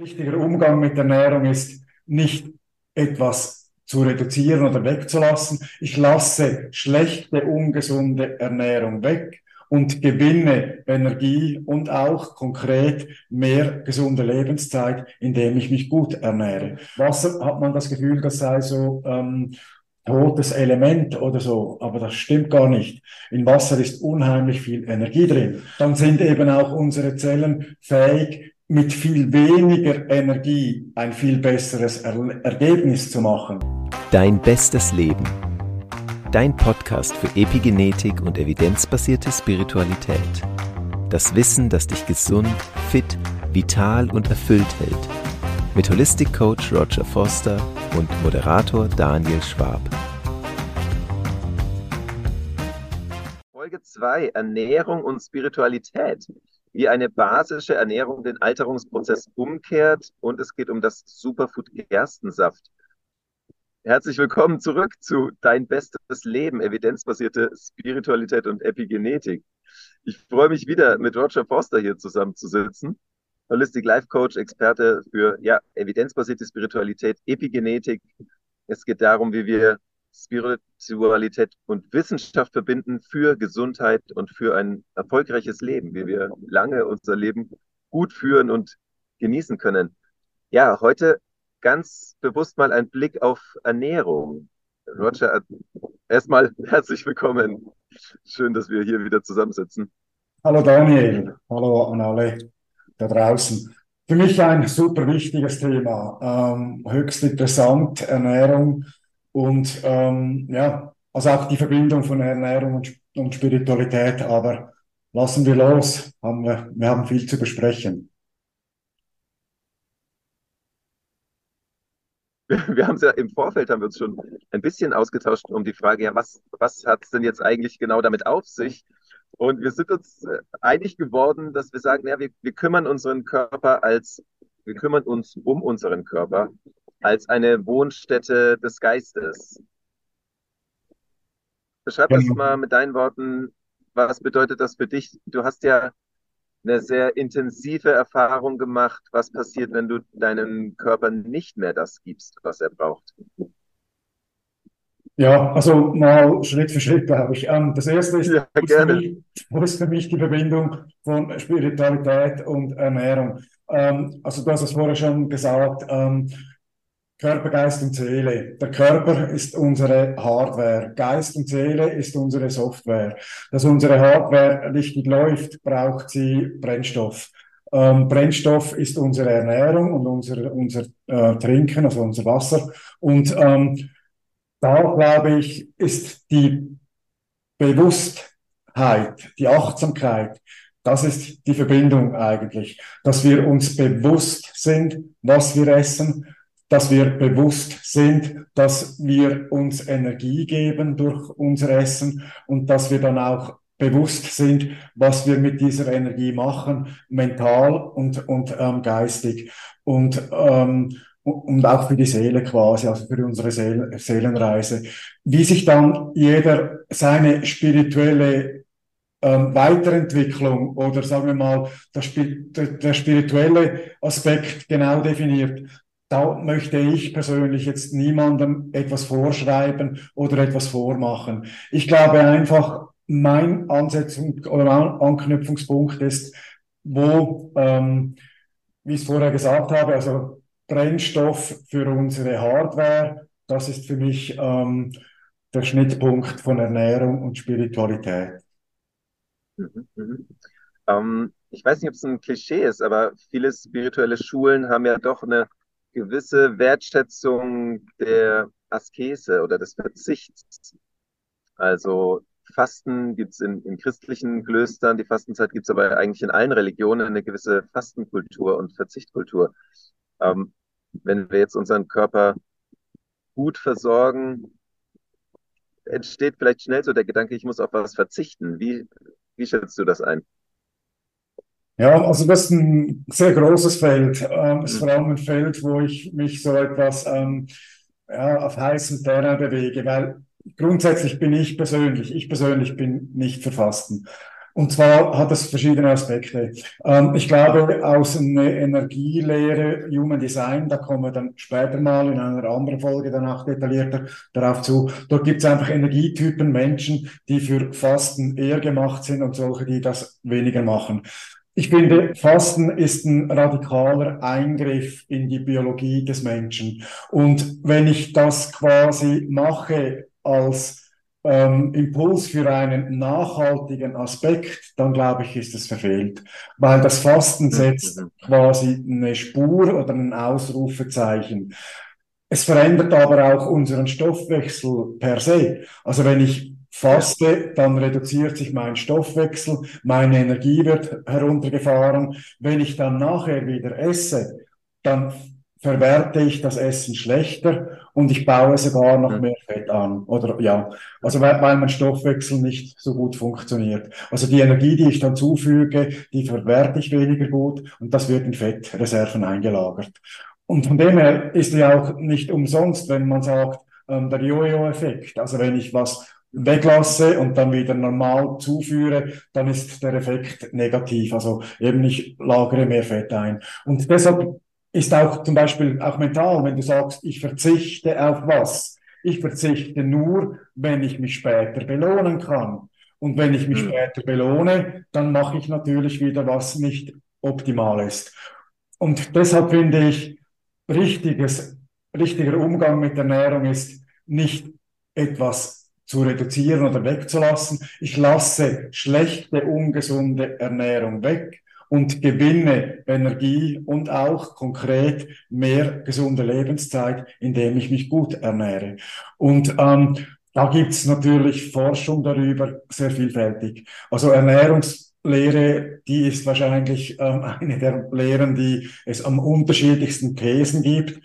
Richtiger Umgang mit Ernährung ist nicht etwas zu reduzieren oder wegzulassen. Ich lasse schlechte, ungesunde Ernährung weg und gewinne Energie und auch konkret mehr gesunde Lebenszeit, indem ich mich gut ernähre. Wasser hat man das Gefühl, das sei so ähm, totes Element oder so, aber das stimmt gar nicht. In Wasser ist unheimlich viel Energie drin. Dann sind eben auch unsere Zellen fähig, mit viel weniger Energie ein viel besseres er Ergebnis zu machen. Dein bestes Leben. Dein Podcast für Epigenetik und evidenzbasierte Spiritualität. Das Wissen, das dich gesund, fit, vital und erfüllt hält. Mit Holistic Coach Roger Foster und Moderator Daniel Schwab. Folge 2 Ernährung und Spiritualität wie eine basische Ernährung den Alterungsprozess umkehrt und es geht um das Superfood Gerstensaft. Herzlich willkommen zurück zu Dein bestes Leben, evidenzbasierte Spiritualität und Epigenetik. Ich freue mich wieder mit Roger Foster hier zusammenzusitzen, Holistic Life Coach, Experte für ja, evidenzbasierte Spiritualität, Epigenetik. Es geht darum, wie wir Spiritualität und Wissenschaft verbinden für Gesundheit und für ein erfolgreiches Leben, wie wir lange unser Leben gut führen und genießen können. Ja, heute ganz bewusst mal ein Blick auf Ernährung. Roger, erstmal herzlich willkommen. Schön, dass wir hier wieder zusammensitzen. Hallo Daniel, hallo an alle da draußen. Für mich ein super wichtiges Thema, ähm, höchst interessant, Ernährung und ähm, ja, also auch die Verbindung von Ernährung und, und Spiritualität. Aber lassen wir los, haben wir, wir haben viel zu besprechen. Wir haben es ja im Vorfeld haben wir uns schon ein bisschen ausgetauscht um die Frage, ja, was, was hat es denn jetzt eigentlich genau damit auf sich? Und wir sind uns äh, einig geworden, dass wir sagen, ja, wir, wir kümmern unseren Körper als, wir kümmern uns um unseren Körper als eine Wohnstätte des Geistes. Beschreib das genau. mal mit deinen Worten. Was bedeutet das für dich? Du hast ja eine sehr intensive Erfahrung gemacht. Was passiert, wenn du deinem Körper nicht mehr das gibst, was er braucht? Ja, also mal Schritt für Schritt, glaube ich. Ähm, das erste ist, ja, wo, ist mich, wo ist für mich die Verbindung von Spiritualität und Ernährung? Ähm, also du hast es vorher schon gesagt, ähm, Körper, Geist und Seele. Der Körper ist unsere Hardware. Geist und Seele ist unsere Software. Dass unsere Hardware richtig läuft, braucht sie Brennstoff. Ähm, Brennstoff ist unsere Ernährung und unser, unser äh, Trinken, also unser Wasser. Und ähm, da, glaube ich, ist die Bewusstheit, die Achtsamkeit, das ist die Verbindung eigentlich, dass wir uns bewusst sind, was wir essen, dass wir bewusst sind, dass wir uns Energie geben durch unser Essen und dass wir dann auch bewusst sind, was wir mit dieser Energie machen, mental und, und ähm, geistig und, ähm, und auch für die Seele quasi, also für unsere Seel Seelenreise. Wie sich dann jeder seine spirituelle ähm, Weiterentwicklung oder sagen wir mal der, der spirituelle Aspekt genau definiert, da möchte ich persönlich jetzt niemandem etwas vorschreiben oder etwas vormachen. Ich glaube einfach, mein Ansetzung oder Anknüpfungspunkt ist, wo, ähm, wie ich es vorher gesagt habe, also Brennstoff für unsere Hardware, das ist für mich ähm, der Schnittpunkt von Ernährung und Spiritualität. Mhm, mhm. Ähm, ich weiß nicht, ob es ein Klischee ist, aber viele spirituelle Schulen haben ja doch eine gewisse Wertschätzung der Askese oder des Verzichts. Also Fasten gibt es in, in, christlichen Klöstern, die Fastenzeit gibt es aber eigentlich in allen Religionen eine gewisse Fastenkultur und Verzichtkultur. Ähm, wenn wir jetzt unseren Körper gut versorgen, entsteht vielleicht schnell so der Gedanke, ich muss auf was verzichten. Wie, wie schätzt du das ein? Ja, also das ist ein sehr großes Feld. Ähm, es ist vor allem ein Feld, wo ich mich so etwas ähm, ja, auf heißem Terrain bewege, weil grundsätzlich bin ich persönlich, ich persönlich bin nicht für Fasten. Und zwar hat es verschiedene Aspekte. Ähm, ich glaube, aus einer Energielehre, Human Design, da kommen wir dann später mal in einer anderen Folge danach detaillierter darauf zu. Dort gibt es einfach Energietypen, Menschen, die für Fasten eher gemacht sind und solche, die das weniger machen. Ich finde, Fasten ist ein radikaler Eingriff in die Biologie des Menschen. Und wenn ich das quasi mache als ähm, Impuls für einen nachhaltigen Aspekt, dann glaube ich, ist es verfehlt. Weil das Fasten mhm. setzt quasi eine Spur oder ein Ausrufezeichen. Es verändert aber auch unseren Stoffwechsel per se. Also wenn ich faste, dann reduziert sich mein Stoffwechsel, meine Energie wird heruntergefahren. Wenn ich dann nachher wieder esse, dann verwerte ich das Essen schlechter und ich baue sogar noch mehr Fett an. Oder ja, also weil, weil mein Stoffwechsel nicht so gut funktioniert. Also die Energie, die ich dann zufüge, die verwerte ich weniger gut und das wird in Fettreserven eingelagert. Und von dem her ist ja auch nicht umsonst, wenn man sagt, ähm, der Jojo-Effekt. Also wenn ich was weglasse und dann wieder normal zuführe, dann ist der Effekt negativ. Also eben ich lagere mehr Fett ein. Und deshalb ist auch zum Beispiel auch mental, wenn du sagst, ich verzichte auf was. Ich verzichte nur, wenn ich mich später belohnen kann. Und wenn ich mich mhm. später belohne, dann mache ich natürlich wieder was nicht optimal ist. Und deshalb finde ich, richtiges, richtiger Umgang mit Ernährung ist nicht etwas zu reduzieren oder wegzulassen. Ich lasse schlechte, ungesunde Ernährung weg und gewinne Energie und auch konkret mehr gesunde Lebenszeit, indem ich mich gut ernähre. Und ähm, da gibt's natürlich Forschung darüber, sehr vielfältig. Also Ernährungslehre, die ist wahrscheinlich ähm, eine der Lehren, die es am unterschiedlichsten Thesen gibt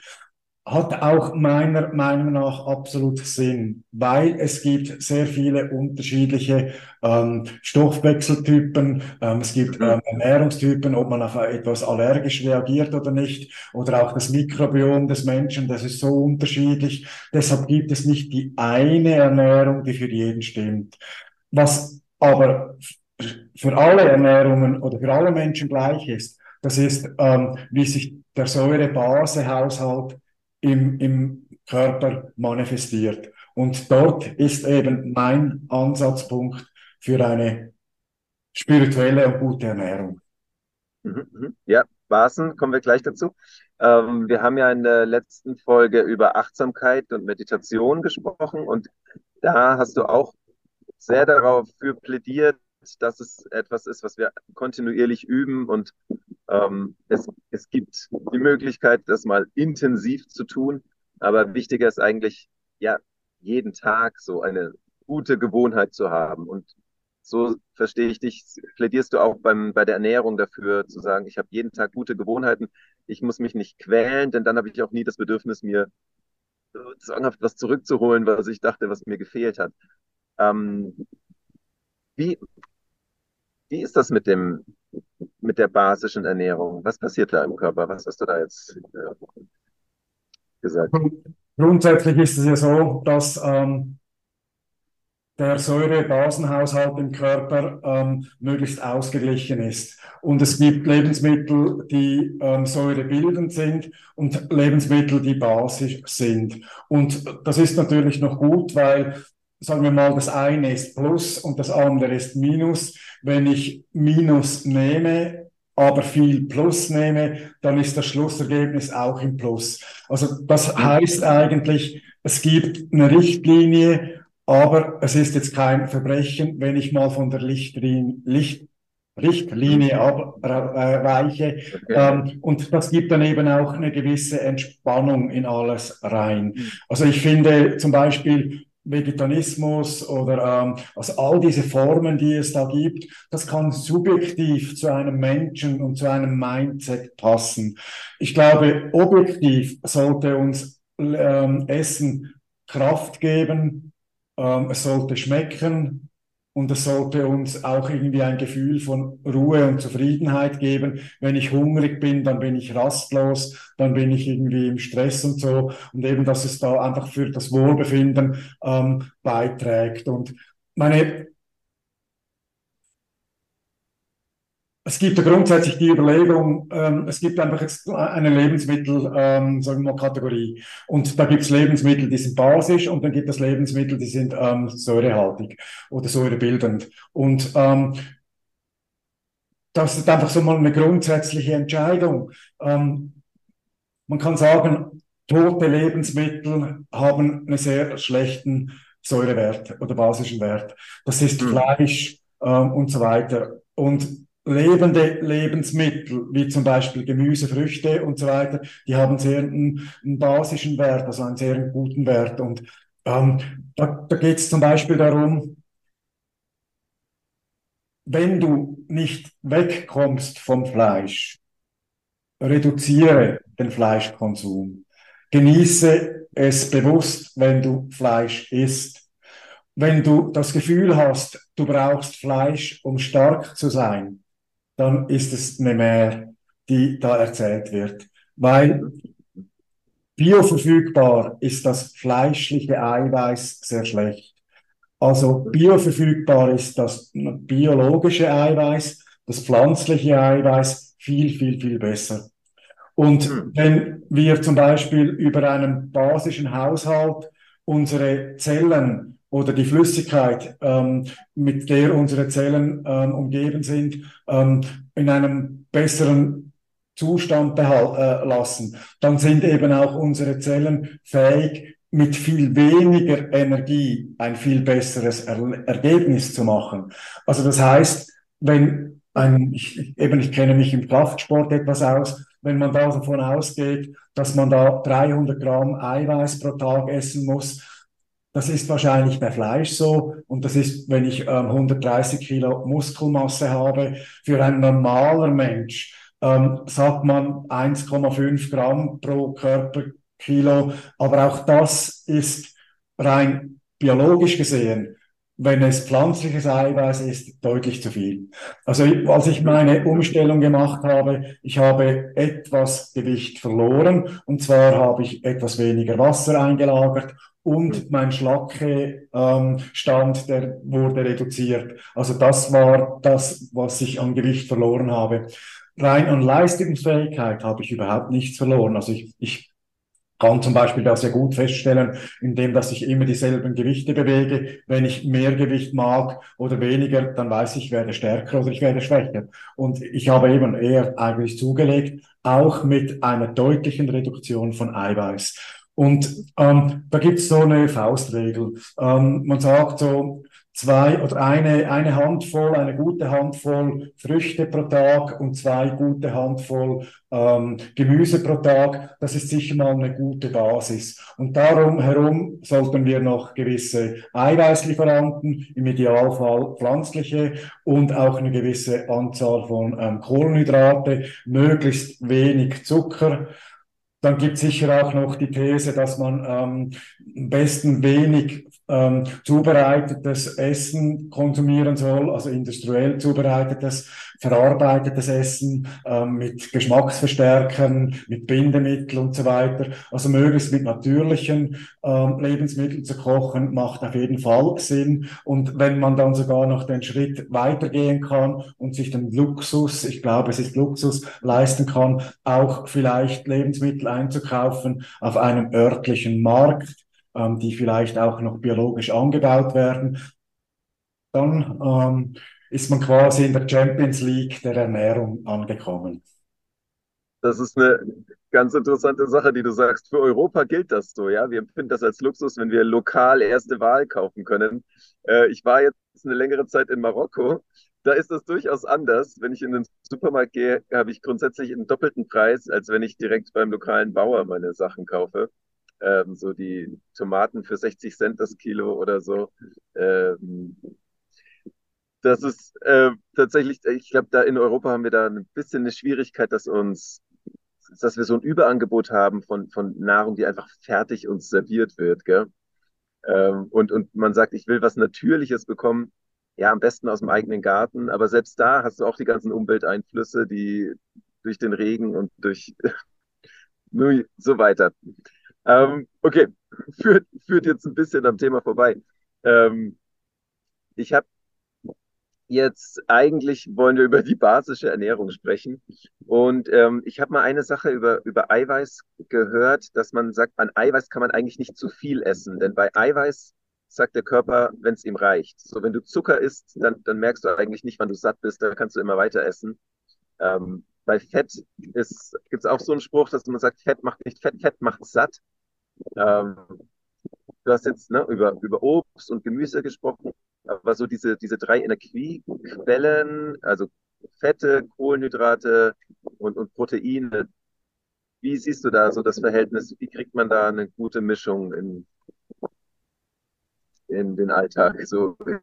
hat auch meiner Meinung nach absolut Sinn, weil es gibt sehr viele unterschiedliche ähm, Stoffwechseltypen, ähm, es gibt ähm, Ernährungstypen, ob man auf etwas allergisch reagiert oder nicht, oder auch das Mikrobiom des Menschen, das ist so unterschiedlich. Deshalb gibt es nicht die eine Ernährung, die für jeden stimmt. Was aber für alle Ernährungen oder für alle Menschen gleich ist, das ist, ähm, wie sich der Säure-Base-Haushalt im, im Körper manifestiert. Und dort ist eben mein Ansatzpunkt für eine spirituelle und gute Ernährung. Mhm, mhm. Ja, Basen, kommen wir gleich dazu. Ähm, wir haben ja in der letzten Folge über Achtsamkeit und Meditation gesprochen und da hast du auch sehr darauf für plädiert, dass es etwas ist, was wir kontinuierlich üben und ähm, es, es gibt die Möglichkeit, das mal intensiv zu tun, aber wichtiger ist eigentlich, ja, jeden Tag so eine gute Gewohnheit zu haben. Und so verstehe ich dich, plädierst du auch beim, bei der Ernährung dafür, zu sagen, ich habe jeden Tag gute Gewohnheiten, ich muss mich nicht quälen, denn dann habe ich auch nie das Bedürfnis, mir zwanghaft was zurückzuholen, was ich dachte, was mir gefehlt hat. Ähm, wie, wie ist das mit dem, mit der basischen Ernährung? Was passiert da im Körper? Was hast du da jetzt äh, gesagt? Grundsätzlich ist es ja so, dass ähm, der Säure-Basenhaushalt im Körper ähm, möglichst ausgeglichen ist. Und es gibt Lebensmittel, die ähm, säurebildend sind und Lebensmittel, die basisch sind. Und das ist natürlich noch gut, weil sagen wir mal, das eine ist Plus und das andere ist Minus. Wenn ich Minus nehme, aber viel Plus nehme, dann ist das Schlussergebnis auch im Plus. Also das heißt eigentlich, es gibt eine Richtlinie, aber es ist jetzt kein Verbrechen, wenn ich mal von der Lichtlinie, Licht, Richtlinie abweiche. Okay. Ähm, und das gibt dann eben auch eine gewisse Entspannung in alles rein. Mhm. Also ich finde zum Beispiel, Vegetarismus oder ähm, also all diese Formen, die es da gibt, das kann subjektiv zu einem Menschen und zu einem Mindset passen. Ich glaube, objektiv sollte uns ähm, Essen Kraft geben, ähm, es sollte schmecken, und es sollte uns auch irgendwie ein Gefühl von Ruhe und Zufriedenheit geben. Wenn ich hungrig bin, dann bin ich rastlos, dann bin ich irgendwie im Stress und so. Und eben, dass es da einfach für das Wohlbefinden ähm, beiträgt. Und meine es gibt ja grundsätzlich die Überlegung, ähm, es gibt einfach eine Lebensmittel, ähm, sagen wir mal, Kategorie. Und da gibt es Lebensmittel, die sind basisch und dann gibt es Lebensmittel, die sind ähm, säurehaltig oder säurebildend. Und ähm, das ist einfach so mal eine grundsätzliche Entscheidung. Ähm, man kann sagen, tote Lebensmittel haben einen sehr schlechten Säurewert oder basischen Wert. Das ist mhm. Fleisch ähm, und so weiter. Und lebende Lebensmittel, wie zum Beispiel Gemüse, Früchte und so weiter, die haben sehr einen, einen basischen Wert, also einen sehr guten Wert. Und ähm, da, da geht es zum Beispiel darum, wenn du nicht wegkommst vom Fleisch, reduziere den Fleischkonsum. Genieße es bewusst, wenn du Fleisch isst. Wenn du das Gefühl hast, du brauchst Fleisch, um stark zu sein, dann ist es eine Mehr, die da erzählt wird. Weil bioverfügbar ist das fleischliche Eiweiß sehr schlecht. Also bioverfügbar ist das biologische Eiweiß, das pflanzliche Eiweiß viel, viel, viel besser. Und hm. wenn wir zum Beispiel über einen basischen Haushalt unsere Zellen oder die Flüssigkeit, ähm, mit der unsere Zellen ähm, umgeben sind, ähm, in einem besseren Zustand behalten, äh, lassen, dann sind eben auch unsere Zellen fähig, mit viel weniger Energie ein viel besseres er Ergebnis zu machen. Also das heißt, wenn ein, ich, eben ich kenne mich im Kraftsport etwas aus, wenn man da davon ausgeht, dass man da 300 Gramm Eiweiß pro Tag essen muss, das ist wahrscheinlich bei Fleisch so. Und das ist, wenn ich ähm, 130 Kilo Muskelmasse habe, für ein normaler Mensch ähm, sagt man 1,5 Gramm pro Körperkilo, aber auch das ist rein biologisch gesehen wenn es pflanzliches Eiweiß ist, deutlich zu viel. Also als ich meine Umstellung gemacht habe, ich habe etwas Gewicht verloren. Und zwar habe ich etwas weniger Wasser eingelagert und mein Schlacke ähm, Stand, der wurde reduziert. Also das war das, was ich an Gewicht verloren habe. Rein an Leistungsfähigkeit habe ich überhaupt nichts verloren. Also ich, ich kann zum Beispiel das sehr gut feststellen, indem dass ich immer dieselben Gewichte bewege. Wenn ich mehr Gewicht mag oder weniger, dann weiß ich, ich werde stärker oder ich werde schwächer. Und ich habe eben eher eigentlich zugelegt, auch mit einer deutlichen Reduktion von Eiweiß. Und ähm, da gibt's so eine Faustregel. Ähm, man sagt so, zwei oder eine, eine Handvoll, eine gute Handvoll Früchte pro Tag und zwei gute Handvoll ähm, Gemüse pro Tag. Das ist sicher mal eine gute Basis. Und darum herum sollten wir noch gewisse Eiweißlieferanten, im Idealfall pflanzliche und auch eine gewisse Anzahl von ähm, Kohlenhydrate, möglichst wenig Zucker. Dann gibt es sicher auch noch die These, dass man ähm, am besten wenig ähm, zubereitetes Essen konsumieren soll, also industriell zubereitetes, verarbeitetes Essen ähm, mit Geschmacksverstärkern, mit Bindemitteln und so weiter. Also möglichst mit natürlichen ähm, Lebensmitteln zu kochen, macht auf jeden Fall Sinn. Und wenn man dann sogar noch den Schritt weitergehen kann und sich den Luxus, ich glaube, es ist Luxus, leisten kann, auch vielleicht Lebensmittel einzukaufen auf einem örtlichen Markt, ähm, die vielleicht auch noch biologisch angebaut werden, dann ähm, ist man quasi in der Champions League der Ernährung angekommen. Das ist eine ganz interessante Sache, die du sagst. Für Europa gilt das so, ja. Wir empfinden das als Luxus, wenn wir lokal erste Wahl kaufen können. Äh, ich war jetzt eine längere Zeit in Marokko. Da ist das durchaus anders. Wenn ich in den Supermarkt gehe, habe ich grundsätzlich einen doppelten Preis, als wenn ich direkt beim lokalen Bauer meine Sachen kaufe ähm, so die Tomaten für 60 Cent das Kilo oder so. Ähm, das ist äh, tatsächlich, ich glaube, da in Europa haben wir da ein bisschen eine Schwierigkeit, dass uns, dass wir so ein Überangebot haben von, von Nahrung, die einfach fertig uns serviert wird, gell? Ähm, und, und man sagt, ich will was Natürliches bekommen, ja, am besten aus dem eigenen Garten, aber selbst da hast du auch die ganzen Umwelteinflüsse, die durch den Regen und durch so weiter. Ähm, okay, führt, führt jetzt ein bisschen am Thema vorbei. Ähm, ich habe Jetzt eigentlich wollen wir über die basische Ernährung sprechen. Und ähm, ich habe mal eine Sache über, über Eiweiß gehört, dass man sagt, an Eiweiß kann man eigentlich nicht zu viel essen. Denn bei Eiweiß sagt der Körper, wenn es ihm reicht. So, wenn du Zucker isst, dann, dann merkst du eigentlich nicht, wann du satt bist, da kannst du immer weiter essen. Ähm, bei Fett gibt es auch so einen Spruch, dass man sagt, Fett macht nicht Fett, Fett macht satt. Ähm, du hast jetzt ne, über, über Obst und Gemüse gesprochen, aber so diese, diese drei Energiequellen, also Fette, Kohlenhydrate und, und Proteine, wie siehst du da so das Verhältnis? Wie kriegt man da eine gute Mischung in, in den Alltag, so in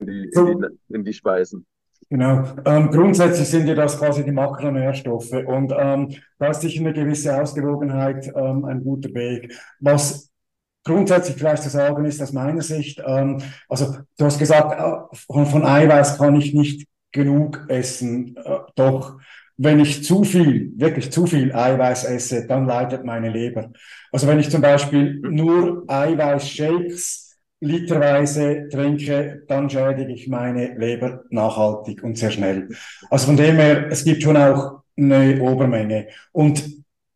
die, in die, in die Speisen? Genau. Ähm, grundsätzlich sind ja das quasi die Makronährstoffe und ähm, da ist sicher eine gewisse Ausgewogenheit ähm, ein guter Weg. Was grundsätzlich vielleicht zu sagen ist aus meiner Sicht, ähm, also du hast gesagt, äh, von, von Eiweiß kann ich nicht genug essen. Äh, doch wenn ich zu viel, wirklich zu viel Eiweiß esse, dann leidet meine Leber. Also wenn ich zum Beispiel nur Eiweißshakes literweise trinke, dann schädige ich meine Leber nachhaltig und sehr schnell. Also von dem her, es gibt schon auch eine Obermenge. Und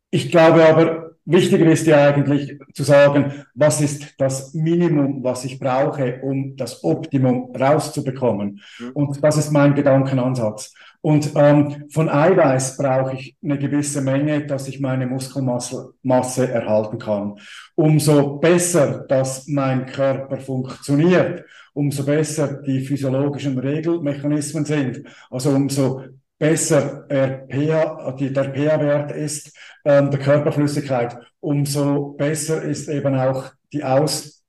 ich glaube aber, wichtiger ist ja eigentlich zu sagen, was ist das Minimum, was ich brauche, um das Optimum rauszubekommen. Mhm. Und das ist mein Gedankenansatz. Und ähm, von Eiweiß brauche ich eine gewisse Menge, dass ich meine Muskelmasse Masse erhalten kann. Umso besser, dass mein Körper funktioniert, umso besser die physiologischen Regelmechanismen sind, also umso besser der pH-Wert ist, ähm, der Körperflüssigkeit, umso besser ist eben auch die Ausschöpfung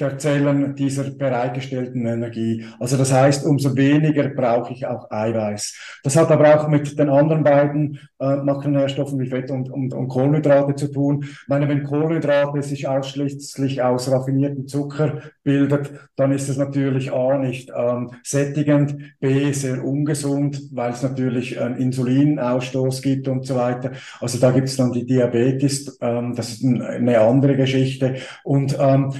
der Zellen dieser bereitgestellten Energie. Also das heißt, umso weniger brauche ich auch Eiweiß. Das hat aber auch mit den anderen beiden äh, Makronährstoffen wie Fett und, und, und Kohlenhydrate zu tun. Ich meine, wenn Kohlenhydrate sich ausschließlich aus raffinierten Zucker bildet, dann ist es natürlich A nicht ähm, sättigend, B sehr ungesund, weil es natürlich einen Insulinausstoß gibt und so weiter. Also da gibt es dann die Diabetes, ähm, das ist eine andere Geschichte. Und ähm,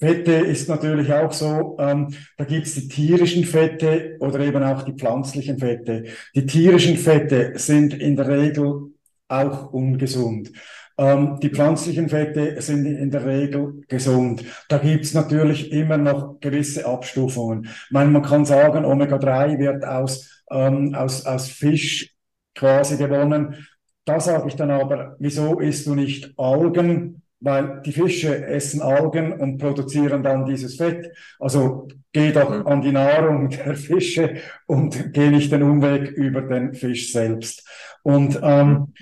Fette ist natürlich auch so, ähm, da gibt's die tierischen Fette oder eben auch die pflanzlichen Fette. Die tierischen Fette sind in der Regel auch ungesund. Ähm, die pflanzlichen Fette sind in der Regel gesund. Da gibt's natürlich immer noch gewisse Abstufungen. Ich meine, man kann sagen, Omega-3 wird aus, ähm, aus, aus Fisch quasi gewonnen. Da sage ich dann aber, wieso isst du nicht Algen? Weil die Fische essen Algen und produzieren dann dieses Fett. Also geh doch mhm. an die Nahrung der Fische und geh nicht den Umweg über den Fisch selbst. Und ähm,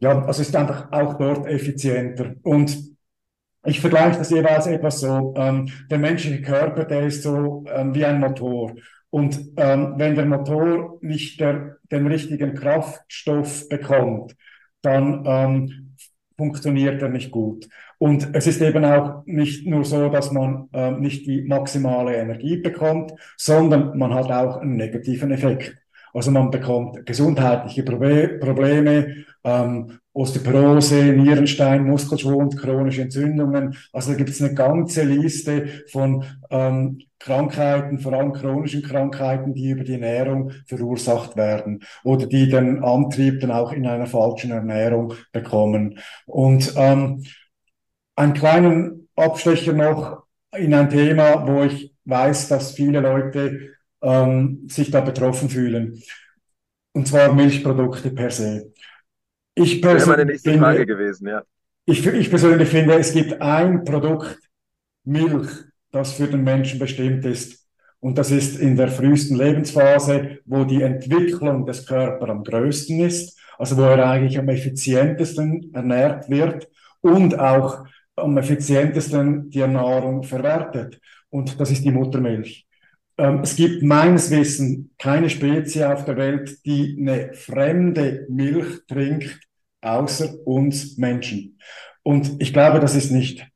ja, also ist einfach auch dort effizienter. Und ich vergleiche das jeweils etwas so. Ähm, der menschliche Körper, der ist so ähm, wie ein Motor. Und ähm, wenn der Motor nicht der, den richtigen Kraftstoff bekommt, dann ähm, funktioniert er nicht gut. Und es ist eben auch nicht nur so, dass man äh, nicht die maximale Energie bekommt, sondern man hat auch einen negativen Effekt. Also man bekommt gesundheitliche Probleme, ähm, Osteoporose, Nierenstein, Muskelschwund, chronische Entzündungen. Also da gibt es eine ganze Liste von ähm, Krankheiten, vor allem chronischen Krankheiten, die über die Ernährung verursacht werden oder die den Antrieb dann auch in einer falschen Ernährung bekommen. Und ähm, einen kleinen Abstecher noch in ein Thema, wo ich weiß, dass viele Leute ähm, sich da betroffen fühlen. Und zwar Milchprodukte per se. Ich persönlich finde, gewesen, ja. Ich, ich persönlich finde, es gibt ein Produkt, Milch, das für den Menschen bestimmt ist. Und das ist in der frühesten Lebensphase, wo die Entwicklung des Körpers am größten ist, also wo er eigentlich am effizientesten ernährt wird und auch am effizientesten die Nahrung verwertet. Und das ist die Muttermilch. Ähm, es gibt meines Wissens keine Spezie auf der Welt, die eine fremde Milch trinkt, außer uns Menschen. Und ich glaube, das ist nicht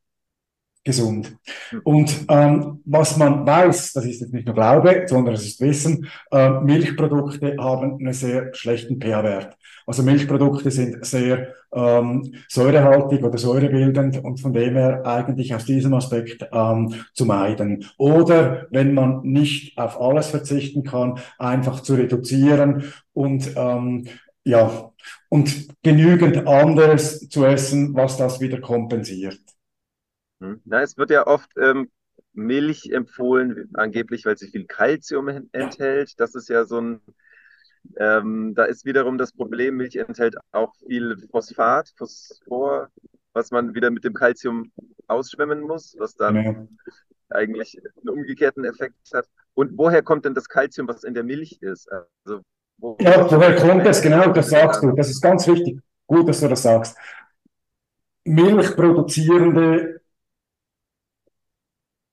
gesund. Und ähm, was man weiß, das ist jetzt nicht nur Glaube, sondern es ist Wissen, äh, Milchprodukte haben einen sehr schlechten pH-Wert. Also Milchprodukte sind sehr ähm, säurehaltig oder säurebildend und von dem her eigentlich aus diesem Aspekt ähm, zu meiden. Oder wenn man nicht auf alles verzichten kann, einfach zu reduzieren und ähm, ja, und genügend anderes zu essen, was das wieder kompensiert. Hm. Na, es wird ja oft ähm, Milch empfohlen, angeblich, weil sie viel Kalzium enthält. Das ist ja so ein, ähm, da ist wiederum das Problem, Milch enthält auch viel Phosphat, Phosphor, was man wieder mit dem Kalzium ausschwemmen muss, was dann ja. eigentlich einen umgekehrten Effekt hat. Und woher kommt denn das Kalzium, was in der Milch ist? Also, wo ja, woher kommt das? Genau, das sagst du. Das ist ganz wichtig. Gut, dass du das sagst. Milchproduzierende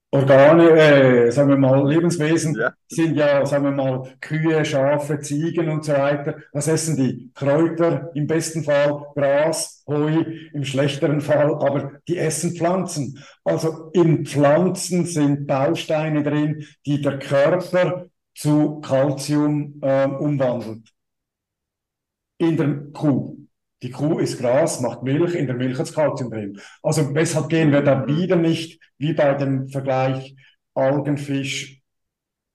Organe, äh, sagen wir mal, Lebenswesen ja. sind ja, sagen wir mal, Kühe, Schafe, Ziegen und so weiter. Was essen die? Kräuter, im besten Fall Gras, Heu, im schlechteren Fall, aber die essen Pflanzen. Also in Pflanzen sind Bausteine drin, die der Körper zu Calcium äh, umwandelt. In der Kuh. Die Kuh isst Gras, macht Milch, in der Milch hat Kalzium drin. Also weshalb gehen wir da wieder nicht, wie bei dem Vergleich Algenfisch,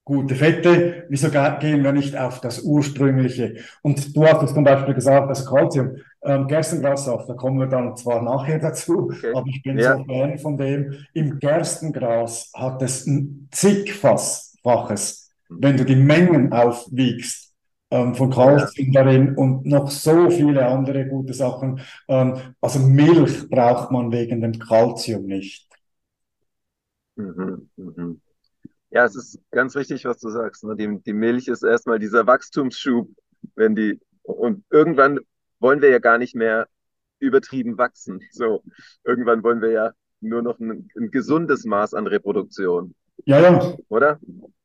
gute Fette, wieso gehen wir nicht auf das ursprüngliche? Und du hast es zum Beispiel gesagt, also Kalzium, ähm, Gerstengrassaft, da kommen wir dann zwar nachher dazu, okay. aber ich bin ja. so Fan von dem. Im Gerstengras hat es ein zigfaches, wenn du die Mengen aufwiegst ähm, von darin und noch so viele andere gute Sachen. Ähm, also Milch braucht man wegen dem Kalzium nicht. Mhm, mhm. Ja, es ist ganz richtig, was du sagst. Ne? Die, die Milch ist erstmal dieser Wachstumsschub, wenn die und irgendwann wollen wir ja gar nicht mehr übertrieben wachsen. So, irgendwann wollen wir ja nur noch ein, ein gesundes Maß an Reproduktion. Ja, ja. Oder?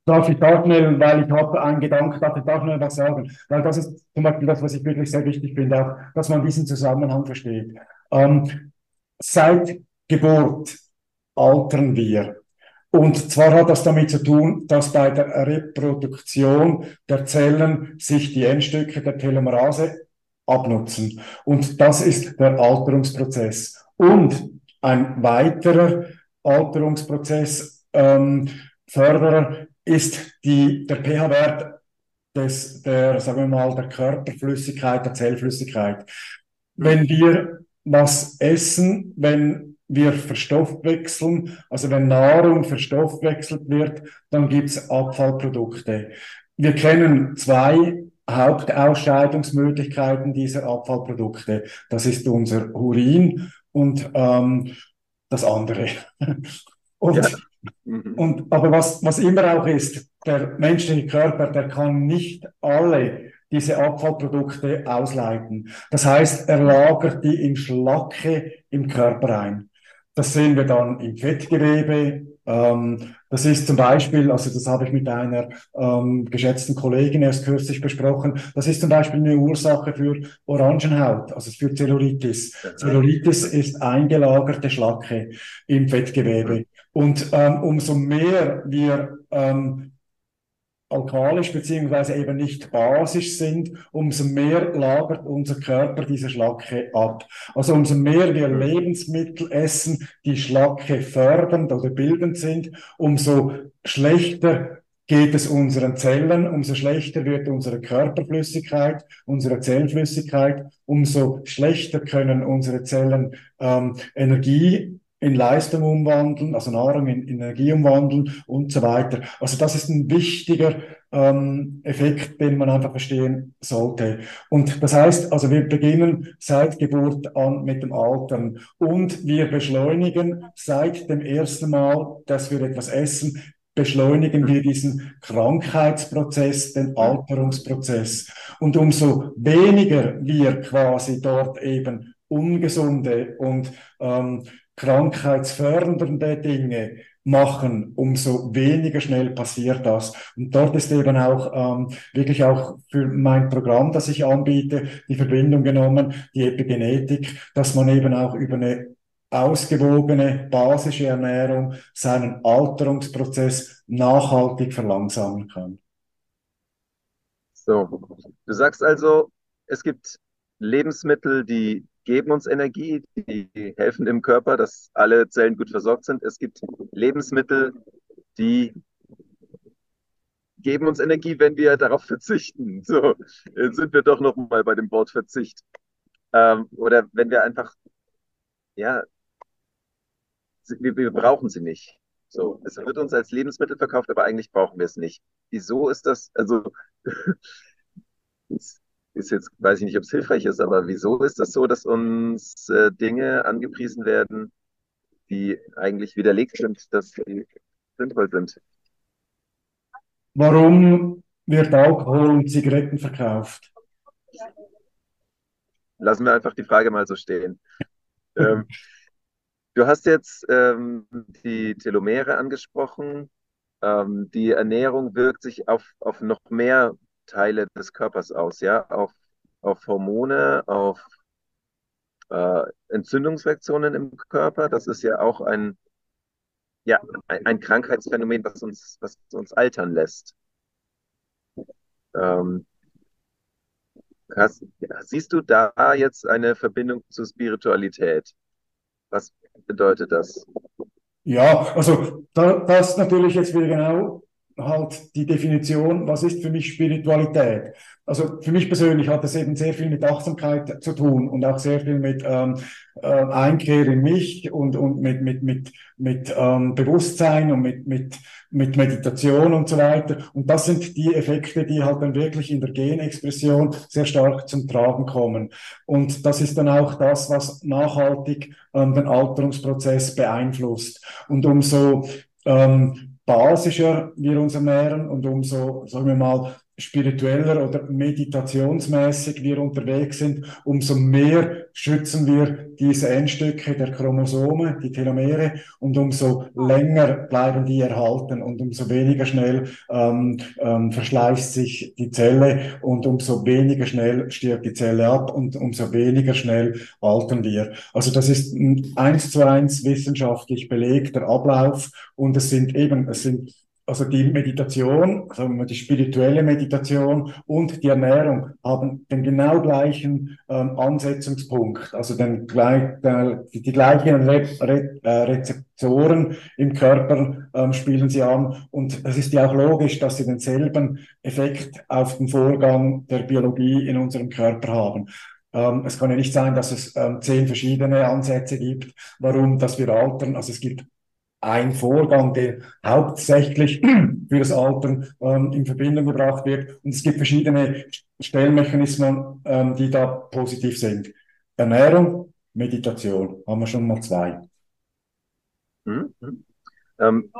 Darf ich da schnell, weil ich habe einen Gedanken, darf ich da schnell was sagen? Weil das ist zum Beispiel das, was ich wirklich sehr wichtig finde, auch, dass man diesen Zusammenhang versteht. Ähm, seit Geburt altern wir. Und zwar hat das damit zu tun, dass bei der Reproduktion der Zellen sich die Endstücke der Telomerase abnutzen. Und das ist der Alterungsprozess. Und ein weiterer Alterungsprozess, ähm, Förderer ist die, der pH-Wert des, der, sagen wir mal, der Körperflüssigkeit, der Zellflüssigkeit. Wenn wir was essen, wenn wir verstoffwechseln, also wenn Nahrung verstoffwechselt wird, dann gibt's Abfallprodukte. Wir kennen zwei Hauptausscheidungsmöglichkeiten dieser Abfallprodukte. Das ist unser Urin und ähm, das andere. Und ja. Mhm. Und, aber was, was immer auch ist, der menschliche Körper, der kann nicht alle diese Abfallprodukte ausleiten. Das heißt, er lagert die in Schlacke im Körper ein. Das sehen wir dann im Fettgewebe. Ähm, das ist zum Beispiel, also das habe ich mit einer ähm, geschätzten Kollegin erst kürzlich besprochen, das ist zum Beispiel eine Ursache für Orangenhaut, also für Zellulitis. Zellulitis ist eingelagerte Schlacke im Fettgewebe. Und ähm, umso mehr wir ähm, alkalisch beziehungsweise eben nicht basisch sind, umso mehr lagert unser Körper diese Schlacke ab. Also umso mehr wir Lebensmittel essen, die Schlacke fördernd oder bildend sind, umso schlechter geht es unseren Zellen, umso schlechter wird unsere Körperflüssigkeit, unsere Zellflüssigkeit, umso schlechter können unsere Zellen ähm, Energie in Leistung umwandeln, also Nahrung in Energie umwandeln und so weiter. Also das ist ein wichtiger ähm, Effekt, den man einfach verstehen sollte. Und das heißt, also wir beginnen seit Geburt an mit dem Altern und wir beschleunigen seit dem ersten Mal, dass wir etwas essen, beschleunigen wir diesen Krankheitsprozess, den Alterungsprozess. Und umso weniger wir quasi dort eben ungesunde und ähm, krankheitsfördernde Dinge machen, umso weniger schnell passiert das. Und dort ist eben auch ähm, wirklich auch für mein Programm, das ich anbiete, die Verbindung genommen, die Epigenetik, dass man eben auch über eine ausgewogene, basische Ernährung seinen Alterungsprozess nachhaltig verlangsamen kann. So, du sagst also, es gibt Lebensmittel, die geben uns Energie, die helfen im Körper, dass alle Zellen gut versorgt sind. Es gibt Lebensmittel, die geben uns Energie, wenn wir darauf verzichten. So, sind wir doch noch mal bei dem Wort Verzicht. Ähm, oder wenn wir einfach, ja, wir, wir brauchen sie nicht. So, es wird uns als Lebensmittel verkauft, aber eigentlich brauchen wir es nicht. Wieso ist das, also, ist jetzt, weiß ich nicht, ob es hilfreich ist, aber wieso ist das so, dass uns äh, Dinge angepriesen werden, die eigentlich widerlegt sind, dass sie sinnvoll sind? Warum wird Alkohol und Zigaretten verkauft? Lassen wir einfach die Frage mal so stehen. ähm, Du hast jetzt ähm, die Telomere angesprochen. Ähm, die Ernährung wirkt sich auf, auf noch mehr Teile des Körpers aus, ja, auf, auf Hormone, auf äh, Entzündungsreaktionen im Körper. Das ist ja auch ein, ja, ein, ein Krankheitsphänomen, was uns, was uns altern lässt. Ähm, hast, siehst du da jetzt eine Verbindung zur Spiritualität? Was bedeutet das? Ja, also da, das natürlich jetzt wieder genau halt die Definition, was ist für mich Spiritualität? Also für mich persönlich hat es eben sehr viel mit Achtsamkeit zu tun und auch sehr viel mit ähm, äh, Einkehr in mich und, und mit, mit, mit, mit ähm, Bewusstsein und mit, mit, mit Meditation und so weiter. Und das sind die Effekte, die halt dann wirklich in der Genexpression sehr stark zum Tragen kommen. Und das ist dann auch das, was nachhaltig ähm, den Alterungsprozess beeinflusst. Und umso ähm, basischer wir uns ernähren und umso, sagen wir mal, spiritueller oder meditationsmäßig wir unterwegs sind, umso mehr schützen wir diese Endstücke der Chromosome, die Telomere, und umso länger bleiben die erhalten und umso weniger schnell ähm, ähm, verschleißt sich die Zelle und umso weniger schnell stirbt die Zelle ab und umso weniger schnell altern wir. Also das ist ein eins zu eins wissenschaftlich belegter Ablauf und es sind eben, es sind also die Meditation, sagen wir die spirituelle Meditation und die Ernährung haben den genau gleichen ähm, Ansetzungspunkt, also den, die, die gleichen Re Re äh, Rezeptoren im Körper ähm, spielen sie an und es ist ja auch logisch, dass sie denselben Effekt auf den Vorgang der Biologie in unserem Körper haben. Ähm, es kann ja nicht sein, dass es ähm, zehn verschiedene Ansätze gibt, warum, dass wir altern. Also es gibt ein Vorgang, der hauptsächlich für das Altern ähm, in Verbindung gebracht wird. Und es gibt verschiedene Stellmechanismen, ähm, die da positiv sind. Ernährung, Meditation, haben wir schon mal zwei. Mhm. Ähm,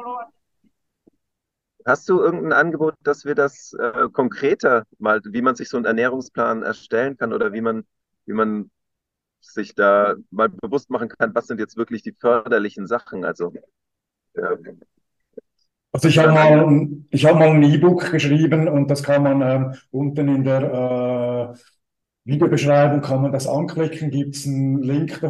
hast du irgendein Angebot, dass wir das äh, konkreter mal, wie man sich so einen Ernährungsplan erstellen kann oder wie man, wie man sich da mal bewusst machen kann, was sind jetzt wirklich die förderlichen Sachen? Also also ich habe mal, ich habe mal ein E-Book geschrieben und das kann man ähm, unten in der äh, Videobeschreibung kann man das anklicken, gibt es einen Link,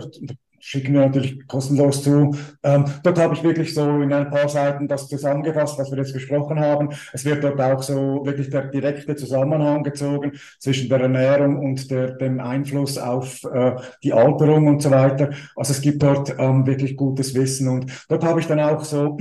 schicken wir natürlich kostenlos zu. Ähm, dort habe ich wirklich so in ein paar Seiten das zusammengefasst, was wir jetzt besprochen haben. Es wird dort auch so wirklich der direkte Zusammenhang gezogen zwischen der Ernährung und der, dem Einfluss auf äh, die Alterung und so weiter. Also es gibt dort ähm, wirklich gutes Wissen und dort habe ich dann auch so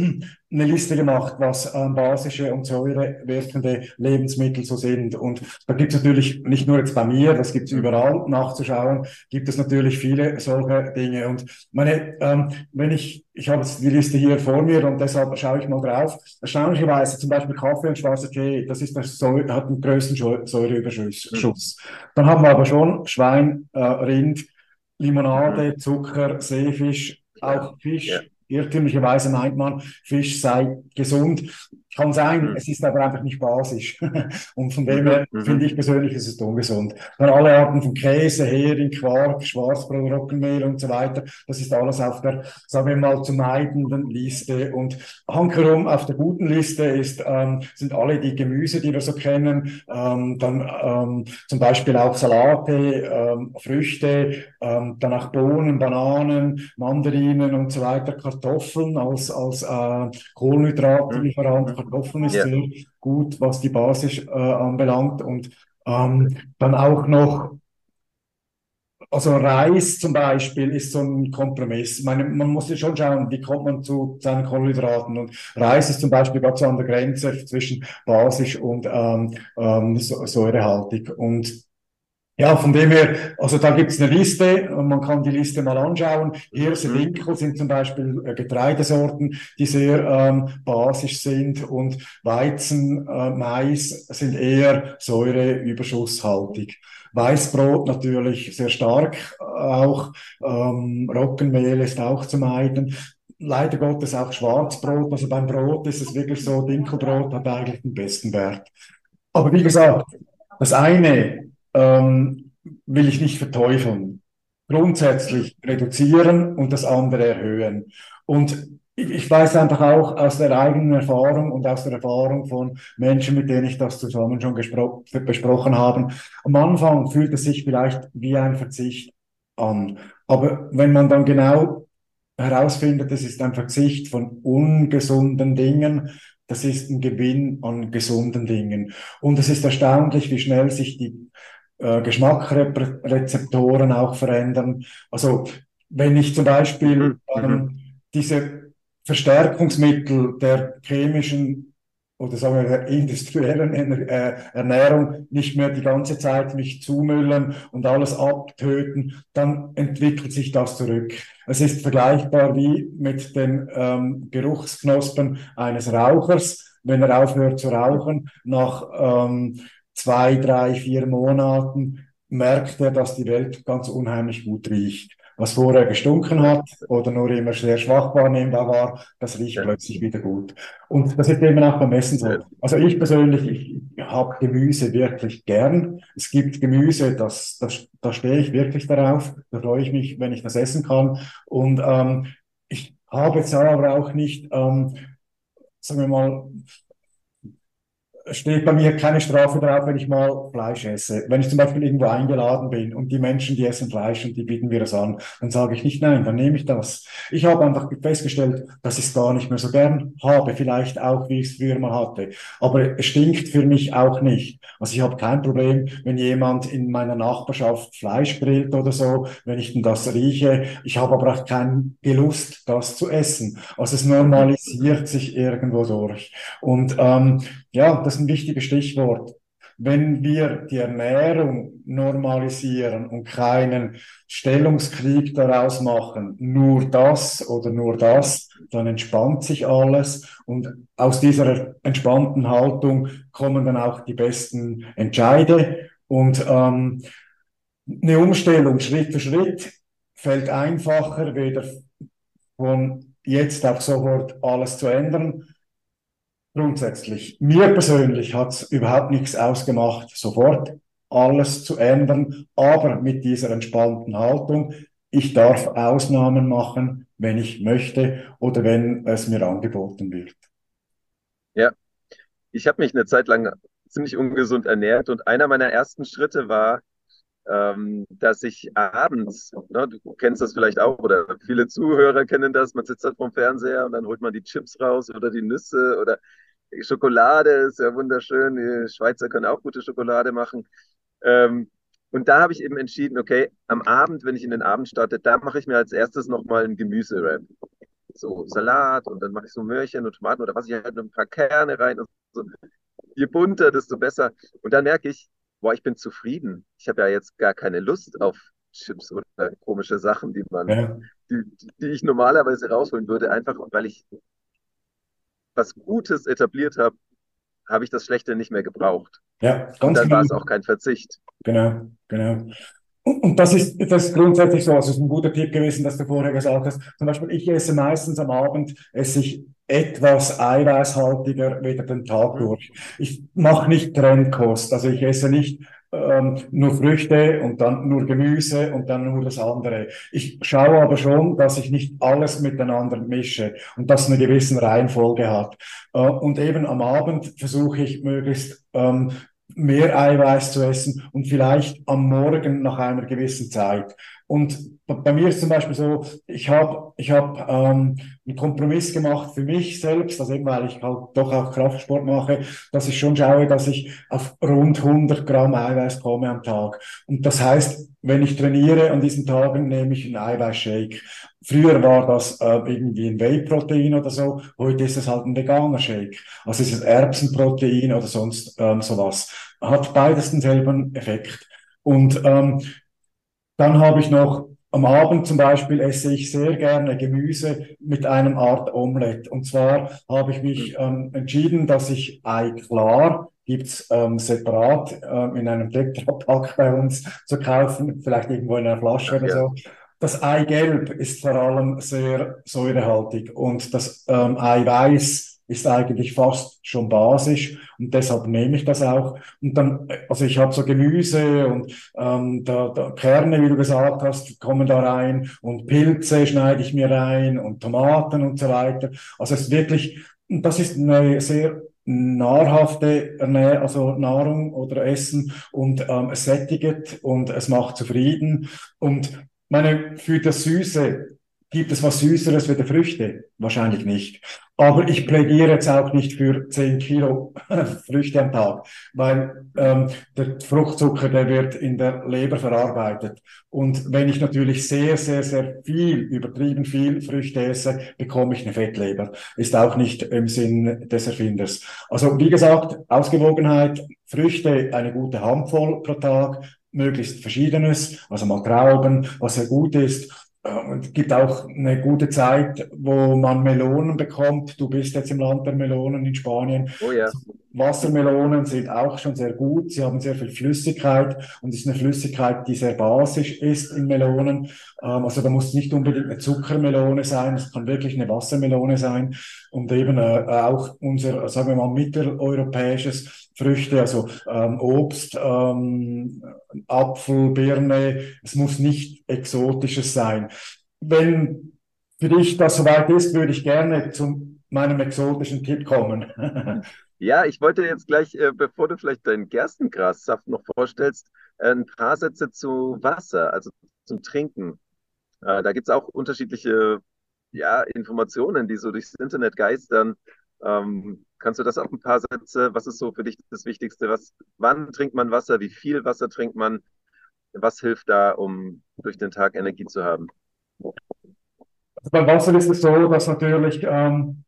eine Liste gemacht, was ähm, basische und säurewirkende Lebensmittel so sind. Und da gibt es natürlich nicht nur jetzt bei mir, das gibt es überall nachzuschauen, gibt es natürlich viele solche Dinge. Und meine, ähm, wenn ich, ich habe jetzt die Liste hier vor mir und deshalb schaue ich mal drauf. Erstaunlicherweise zum Beispiel Kaffee und schwarzer Tee, das ist das Säure, hat den größten Säureüberschuss. Mhm. Dann haben wir aber schon Schwein, äh, Rind, Limonade, Zucker, Seefisch, auch Fisch. Ja irrtümlicherweise meint man, Fisch sei gesund. Kann sein, mhm. es ist aber einfach nicht basisch. Und von dem her mhm. finde ich persönlich, ist es ungesund. Dann alle Arten von Käse, Hering, Quark, Schwarzbrot, Roggenmehl und so weiter, das ist alles auf der, sagen wir mal, zu meidenden Liste. Und hankerum auf der guten Liste ist, ähm, sind alle die Gemüse, die wir so kennen, ähm, dann ähm, zum Beispiel auch Salate, ähm, Früchte, ähm, dann auch Bohnen, Bananen, Mandarinen und so weiter, Kartoffeln als, als äh, Kohlenhydratlieferant. Mhm. Kartoffeln ist ja. sehr gut, was die Basis äh, anbelangt. Und ähm, dann auch noch also Reis zum Beispiel ist so ein Kompromiss. Meine, man muss ja schon schauen, wie kommt man zu seinen Kohlenhydraten. Und Reis ist zum Beispiel gerade so an der Grenze zwischen basisch und ähm, ähm, säurehaltig. Und ja, von dem her, also da gibt's eine Liste und man kann die Liste mal anschauen. Hirse, mhm. Dinkel sind zum Beispiel äh, Getreidesorten, die sehr ähm, basisch sind und Weizen, äh, Mais sind eher säureüberschusshaltig. Weißbrot natürlich sehr stark auch, ähm, Roggenmehl ist auch zu meiden. Leider Gottes auch Schwarzbrot, also beim Brot ist es wirklich so, Dinkelbrot hat eigentlich den besten Wert. Aber wie gesagt, das eine ähm, will ich nicht verteufeln. Grundsätzlich reduzieren und das andere erhöhen. Und ich, weiß einfach auch aus der eigenen Erfahrung und aus der Erfahrung von Menschen, mit denen ich das zusammen schon besprochen habe. Am Anfang fühlt es sich vielleicht wie ein Verzicht an. Aber wenn man dann genau herausfindet, es ist ein Verzicht von ungesunden Dingen, das ist ein Gewinn an gesunden Dingen. Und es ist erstaunlich, wie schnell sich die äh, Geschmackrezeptoren auch verändern. Also wenn ich zum Beispiel mhm. ähm, diese Verstärkungsmittel der chemischen oder sagen wir der industriellen äh, Ernährung nicht mehr die ganze Zeit mich zumüllen und alles abtöten, dann entwickelt sich das zurück. Es ist vergleichbar wie mit den ähm, Geruchsknospen eines Rauchers. Wenn er aufhört zu rauchen, nach ähm, zwei, drei, vier Monaten merkt er, dass die Welt ganz unheimlich gut riecht. Was vorher gestunken hat oder nur immer sehr schwach wahrnehmbar war, das riecht ja. plötzlich wieder gut. Und das ist eben auch beim Essen so. Also ich persönlich, ich habe Gemüse wirklich gern. Es gibt Gemüse, das, das, da stehe ich wirklich darauf. Da freue ich mich, wenn ich das essen kann. Und ähm, ich habe jetzt aber auch nicht, ähm, sagen wir mal, steht bei mir keine Strafe drauf, wenn ich mal Fleisch esse. Wenn ich zum Beispiel irgendwo eingeladen bin und die Menschen, die essen Fleisch und die bieten mir das an, dann sage ich nicht nein, dann nehme ich das. Ich habe einfach festgestellt, dass ich es gar nicht mehr so gern habe, vielleicht auch, wie ich es früher mal hatte. Aber es stinkt für mich auch nicht. Also ich habe kein Problem, wenn jemand in meiner Nachbarschaft Fleisch grillt oder so, wenn ich denn das rieche. Ich habe aber auch keinen Gelust, das zu essen. Also es normalisiert sich irgendwo durch. Und ähm, ja, das ist ein wichtiges Stichwort. Wenn wir die Ernährung normalisieren und keinen Stellungskrieg daraus machen, nur das oder nur das, dann entspannt sich alles und aus dieser entspannten Haltung kommen dann auch die besten Entscheide und ähm, eine Umstellung Schritt für Schritt fällt einfacher, weder von jetzt auf sofort alles zu ändern, Grundsätzlich. Mir persönlich hat es überhaupt nichts ausgemacht, sofort alles zu ändern, aber mit dieser entspannten Haltung. Ich darf Ausnahmen machen, wenn ich möchte oder wenn es mir angeboten wird. Ja, ich habe mich eine Zeit lang ziemlich ungesund ernährt und einer meiner ersten Schritte war, ähm, dass ich abends, ne, du kennst das vielleicht auch oder viele Zuhörer kennen das, man sitzt halt vorm Fernseher und dann holt man die Chips raus oder die Nüsse oder Schokolade ist ja wunderschön. Die Schweizer können auch gute Schokolade machen. Ähm, und da habe ich eben entschieden, okay, am Abend, wenn ich in den Abend starte, da mache ich mir als erstes nochmal einen Gemüse-Wrap. So Salat und dann mache ich so Möhrchen und Tomaten oder was ich halt ein paar Kerne rein. Und so. Je bunter, desto besser. Und dann merke ich, boah, ich bin zufrieden. Ich habe ja jetzt gar keine Lust auf Chips oder komische Sachen, die man, ja. die, die ich normalerweise rausholen würde, einfach weil ich was Gutes etabliert habe, habe ich das Schlechte nicht mehr gebraucht. Ja, ganz Und dann genau. war es auch kein Verzicht. Genau, genau. Und das ist, das ist grundsätzlich so. Also es ist ein guter Tipp gewesen, dass du vorher gesagt hast. Zum Beispiel, ich esse meistens am Abend, esse ich etwas eiweißhaltiger wieder den Tag durch. Ich mache nicht Trennkost. Also ich esse nicht ähm, nur Früchte und dann nur Gemüse und dann nur das andere. Ich schaue aber schon, dass ich nicht alles miteinander mische und das eine gewisse Reihenfolge hat. Äh, und eben am Abend versuche ich möglichst ähm, mehr Eiweiß zu essen und vielleicht am Morgen nach einer gewissen Zeit. Und bei mir ist zum Beispiel so, ich habe ich hab, ähm, einen Kompromiss gemacht für mich selbst, also eben weil ich halt doch auch Kraftsport mache, dass ich schon schaue, dass ich auf rund 100 Gramm Eiweiß komme am Tag. Und das heißt, wenn ich trainiere an diesen Tagen, nehme ich einen Eiweißshake. Früher war das äh, irgendwie ein Whey-Protein oder so, heute ist es halt ein veganer Shake. Also ist es Erbsenprotein oder sonst ähm, sowas. Hat beides denselben Effekt. Und ähm, dann habe ich noch am Abend zum Beispiel esse ich sehr gerne Gemüse mit einem Art Omelette. Und zwar habe ich mich ähm, entschieden, dass ich Ei klar gibt's ähm, separat ähm, in einem Tetrapack bei uns zu kaufen, vielleicht irgendwo in einer Flasche Ach, oder ja. so. Das Eigelb ist vor allem sehr säurehaltig und das ähm, Eiweiß ist eigentlich fast schon basisch und deshalb nehme ich das auch. Und dann, also ich habe so Gemüse und ähm, da, da Kerne, wie du gesagt hast, kommen da rein und Pilze schneide ich mir rein und Tomaten und so weiter. Also es ist wirklich, das ist eine sehr nahrhafte also Nahrung oder Essen und ähm, es sättigt und es macht zufrieden. Und meine, für das Süße Gibt es was Süßeres wie die Früchte? Wahrscheinlich nicht. Aber ich plädiere jetzt auch nicht für 10 Kilo Früchte am Tag, weil ähm, der Fruchtzucker, der wird in der Leber verarbeitet. Und wenn ich natürlich sehr, sehr, sehr viel, übertrieben viel Früchte esse, bekomme ich eine Fettleber. Ist auch nicht im Sinn des Erfinders. Also wie gesagt, Ausgewogenheit, Früchte eine gute Handvoll pro Tag, möglichst verschiedenes, also mal Trauben, was sehr gut ist es gibt auch eine gute Zeit, wo man Melonen bekommt. Du bist jetzt im Land der Melonen in Spanien. Oh ja. Wassermelonen sind auch schon sehr gut. Sie haben sehr viel Flüssigkeit und es ist eine Flüssigkeit, die sehr basisch ist in Melonen. Ähm, also da muss nicht unbedingt eine Zuckermelone sein, es kann wirklich eine Wassermelone sein und eben äh, auch unser, sagen wir mal, mitteleuropäisches Früchte, also ähm, Obst, ähm, Apfel, Birne. Es muss nicht exotisches sein. Wenn für dich das soweit ist, würde ich gerne zu meinem exotischen Tipp kommen. Ja, ich wollte jetzt gleich, äh, bevor du vielleicht deinen Gerstengrassaft noch vorstellst, äh, ein paar Sätze zu Wasser, also zum Trinken. Äh, da gibt es auch unterschiedliche ja, Informationen, die so durchs Internet geistern. Ähm, kannst du das auch ein paar Sätze? Was ist so für dich das Wichtigste? Was, wann trinkt man Wasser? Wie viel Wasser trinkt man? Was hilft da, um durch den Tag Energie zu haben? Also beim Wasser ist es so, dass natürlich ähm,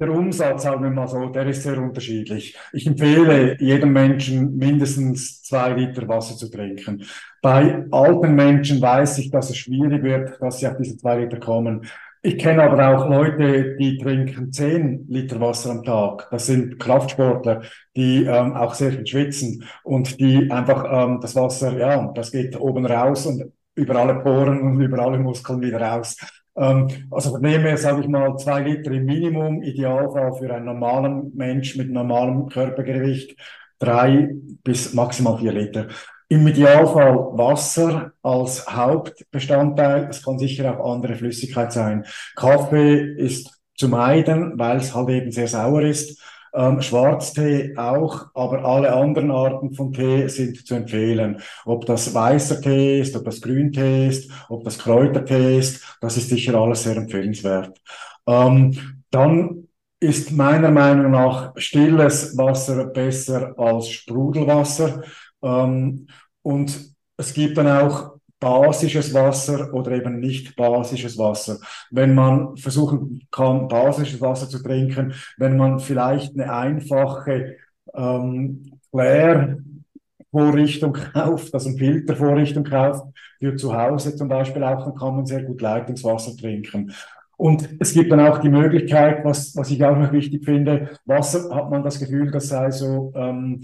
der Umsatz, sagen wir mal so, der ist sehr unterschiedlich. Ich empfehle jedem Menschen mindestens zwei Liter Wasser zu trinken. Bei alten Menschen weiß ich, dass es schwierig wird, dass sie auf diese zwei Liter kommen. Ich kenne aber auch Leute, die trinken zehn Liter Wasser am Tag. Das sind Kraftsportler, die ähm, auch sehr viel schwitzen und die einfach ähm, das Wasser, ja, das geht oben raus und über alle Poren und über alle Muskeln wieder raus. Ähm, also von dem sage ich mal zwei Liter im Minimum, Idealfall für einen normalen Mensch mit normalem Körpergewicht, drei bis maximal vier Liter. Im Idealfall Wasser als Hauptbestandteil. Es kann sicher auch andere Flüssigkeit sein. Kaffee ist zu meiden, weil es halt eben sehr sauer ist. Ähm, Schwarztee auch, aber alle anderen Arten von Tee sind zu empfehlen. Ob das weißer Tee ist, ob das Grüntee ist, ob das Kräutertee ist, das ist sicher alles sehr empfehlenswert. Ähm, dann ist meiner Meinung nach stilles Wasser besser als Sprudelwasser. Ähm, und es gibt dann auch basisches Wasser oder eben nicht basisches Wasser. Wenn man versuchen kann, basisches Wasser zu trinken, wenn man vielleicht eine einfache ähm, Klärvorrichtung kauft, also eine Filtervorrichtung kauft, für zu Hause zum Beispiel auch, dann kann man sehr gut Leitungswasser trinken. Und es gibt dann auch die Möglichkeit, was, was ich auch noch wichtig finde, Wasser hat man das Gefühl, das sei so ähm,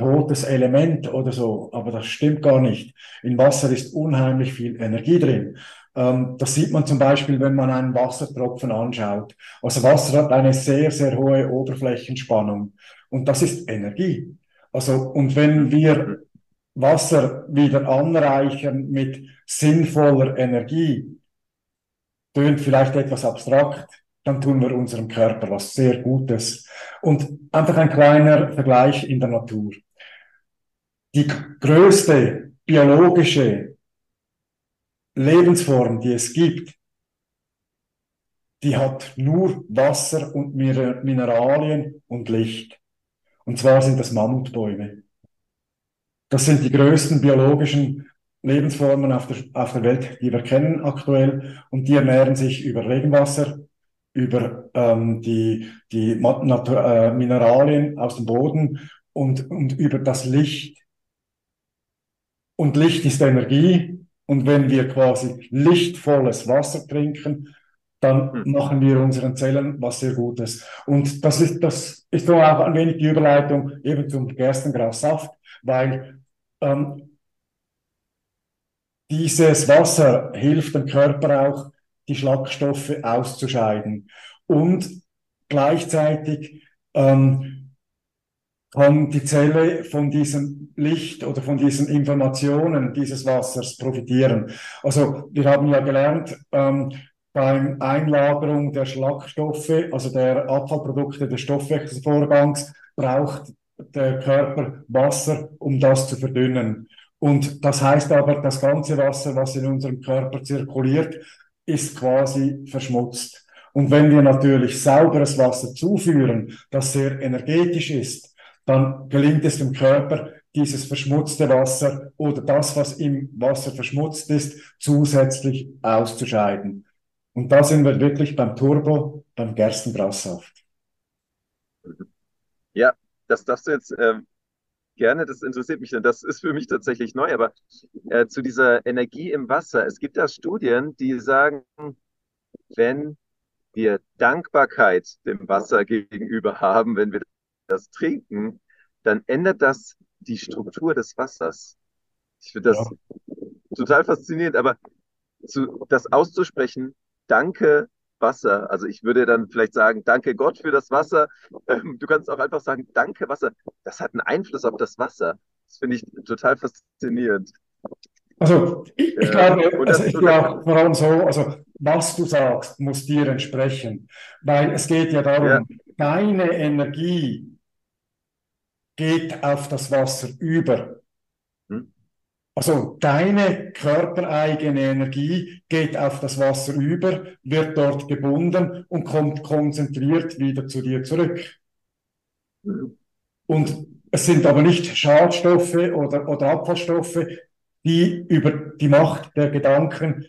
totes Element oder so, aber das stimmt gar nicht. In Wasser ist unheimlich viel Energie drin. Ähm, das sieht man zum Beispiel, wenn man einen Wassertropfen anschaut. Also Wasser hat eine sehr, sehr hohe Oberflächenspannung und das ist Energie. Also, und wenn wir Wasser wieder anreichern mit sinnvoller Energie, tönt vielleicht etwas abstrakt, dann tun wir unserem Körper was sehr Gutes. Und einfach ein kleiner Vergleich in der Natur. Die größte biologische Lebensform, die es gibt, die hat nur Wasser und Mineralien und Licht. Und zwar sind das Mammutbäume. Das sind die größten biologischen Lebensformen auf der, auf der Welt, die wir kennen aktuell. Und die ernähren sich über Regenwasser, über ähm, die, die Natur, äh, Mineralien aus dem Boden und, und über das Licht. Und Licht ist Energie. Und wenn wir quasi lichtvolles Wasser trinken, dann hm. machen wir unseren Zellen was sehr Gutes. Und das ist, das ist so auch ein wenig die Überleitung eben zum Gerstengrassaft, weil ähm, dieses Wasser hilft dem Körper auch, die Schlagstoffe auszuscheiden. Und gleichzeitig ähm, kann die Zelle von diesem Licht oder von diesen Informationen dieses Wassers profitieren. Also wir haben ja gelernt, ähm, beim Einlagerung der Schlagstoffe, also der Abfallprodukte des Stoffwechselvorgangs, braucht der Körper Wasser, um das zu verdünnen. Und das heißt aber, das ganze Wasser, was in unserem Körper zirkuliert, ist quasi verschmutzt. Und wenn wir natürlich sauberes Wasser zuführen, das sehr energetisch ist, dann gelingt es dem Körper, dieses verschmutzte Wasser oder das, was im Wasser verschmutzt ist, zusätzlich auszuscheiden. Und da sind wir wirklich beim Turbo, beim Gerstengrassaft. Ja, das darfst du jetzt ähm, gerne, das interessiert mich, denn das ist für mich tatsächlich neu, aber äh, zu dieser Energie im Wasser. Es gibt da Studien, die sagen, wenn wir Dankbarkeit dem Wasser gegenüber haben, wenn wir das trinken, dann ändert das die Struktur des Wassers. Ich finde das ja. total faszinierend, aber zu, das auszusprechen, danke Wasser. Also ich würde dann vielleicht sagen, danke Gott für das Wasser. Ähm, du kannst auch einfach sagen, danke Wasser. Das hat einen Einfluss auf das Wasser. Das finde ich total faszinierend. Also ich, ich glaube, also ich glaube vor allem so, also was du sagst, muss dir entsprechen. Weil es geht ja darum, ja. deine Energie geht auf das Wasser über. Also deine körpereigene Energie geht auf das Wasser über, wird dort gebunden und kommt konzentriert wieder zu dir zurück. Und es sind aber nicht Schadstoffe oder, oder Abfallstoffe, die über die Macht der Gedanken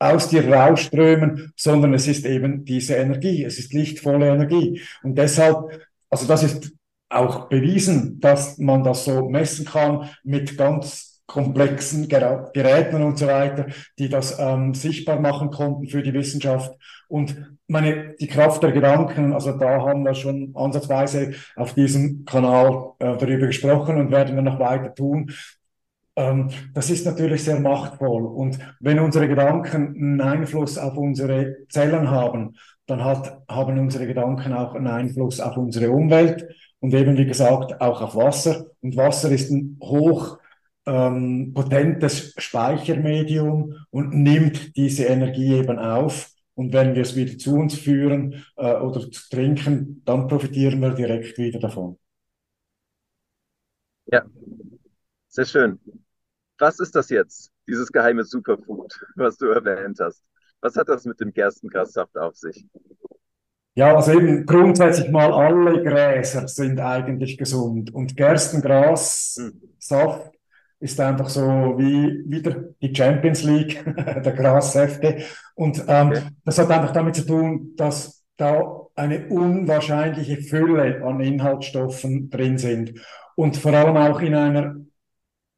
aus dir rausströmen, sondern es ist eben diese Energie, es ist lichtvolle Energie. Und deshalb, also das ist auch bewiesen, dass man das so messen kann mit ganz komplexen Geräten und so weiter, die das ähm, sichtbar machen konnten für die Wissenschaft. Und meine, die Kraft der Gedanken, also da haben wir schon ansatzweise auf diesem Kanal äh, darüber gesprochen und werden wir noch weiter tun. Ähm, das ist natürlich sehr machtvoll. Und wenn unsere Gedanken einen Einfluss auf unsere Zellen haben, dann hat, haben unsere Gedanken auch einen Einfluss auf unsere Umwelt und eben, wie gesagt, auch auf Wasser. Und Wasser ist ein hoch ähm, potentes Speichermedium und nimmt diese Energie eben auf. Und wenn wir es wieder zu uns führen äh, oder trinken, dann profitieren wir direkt wieder davon. Ja, sehr schön. Was ist das jetzt, dieses geheime Superfood, was du erwähnt hast? Was hat das mit dem Gerstengrassaft auf sich? Ja, also eben grundsätzlich mal alle Gräser sind eigentlich gesund und Gerstengrassaft hm ist einfach so wie wieder die Champions League der Grassäfte. Und ähm, okay. das hat einfach damit zu tun, dass da eine unwahrscheinliche Fülle an Inhaltsstoffen drin sind und vor allem auch in einer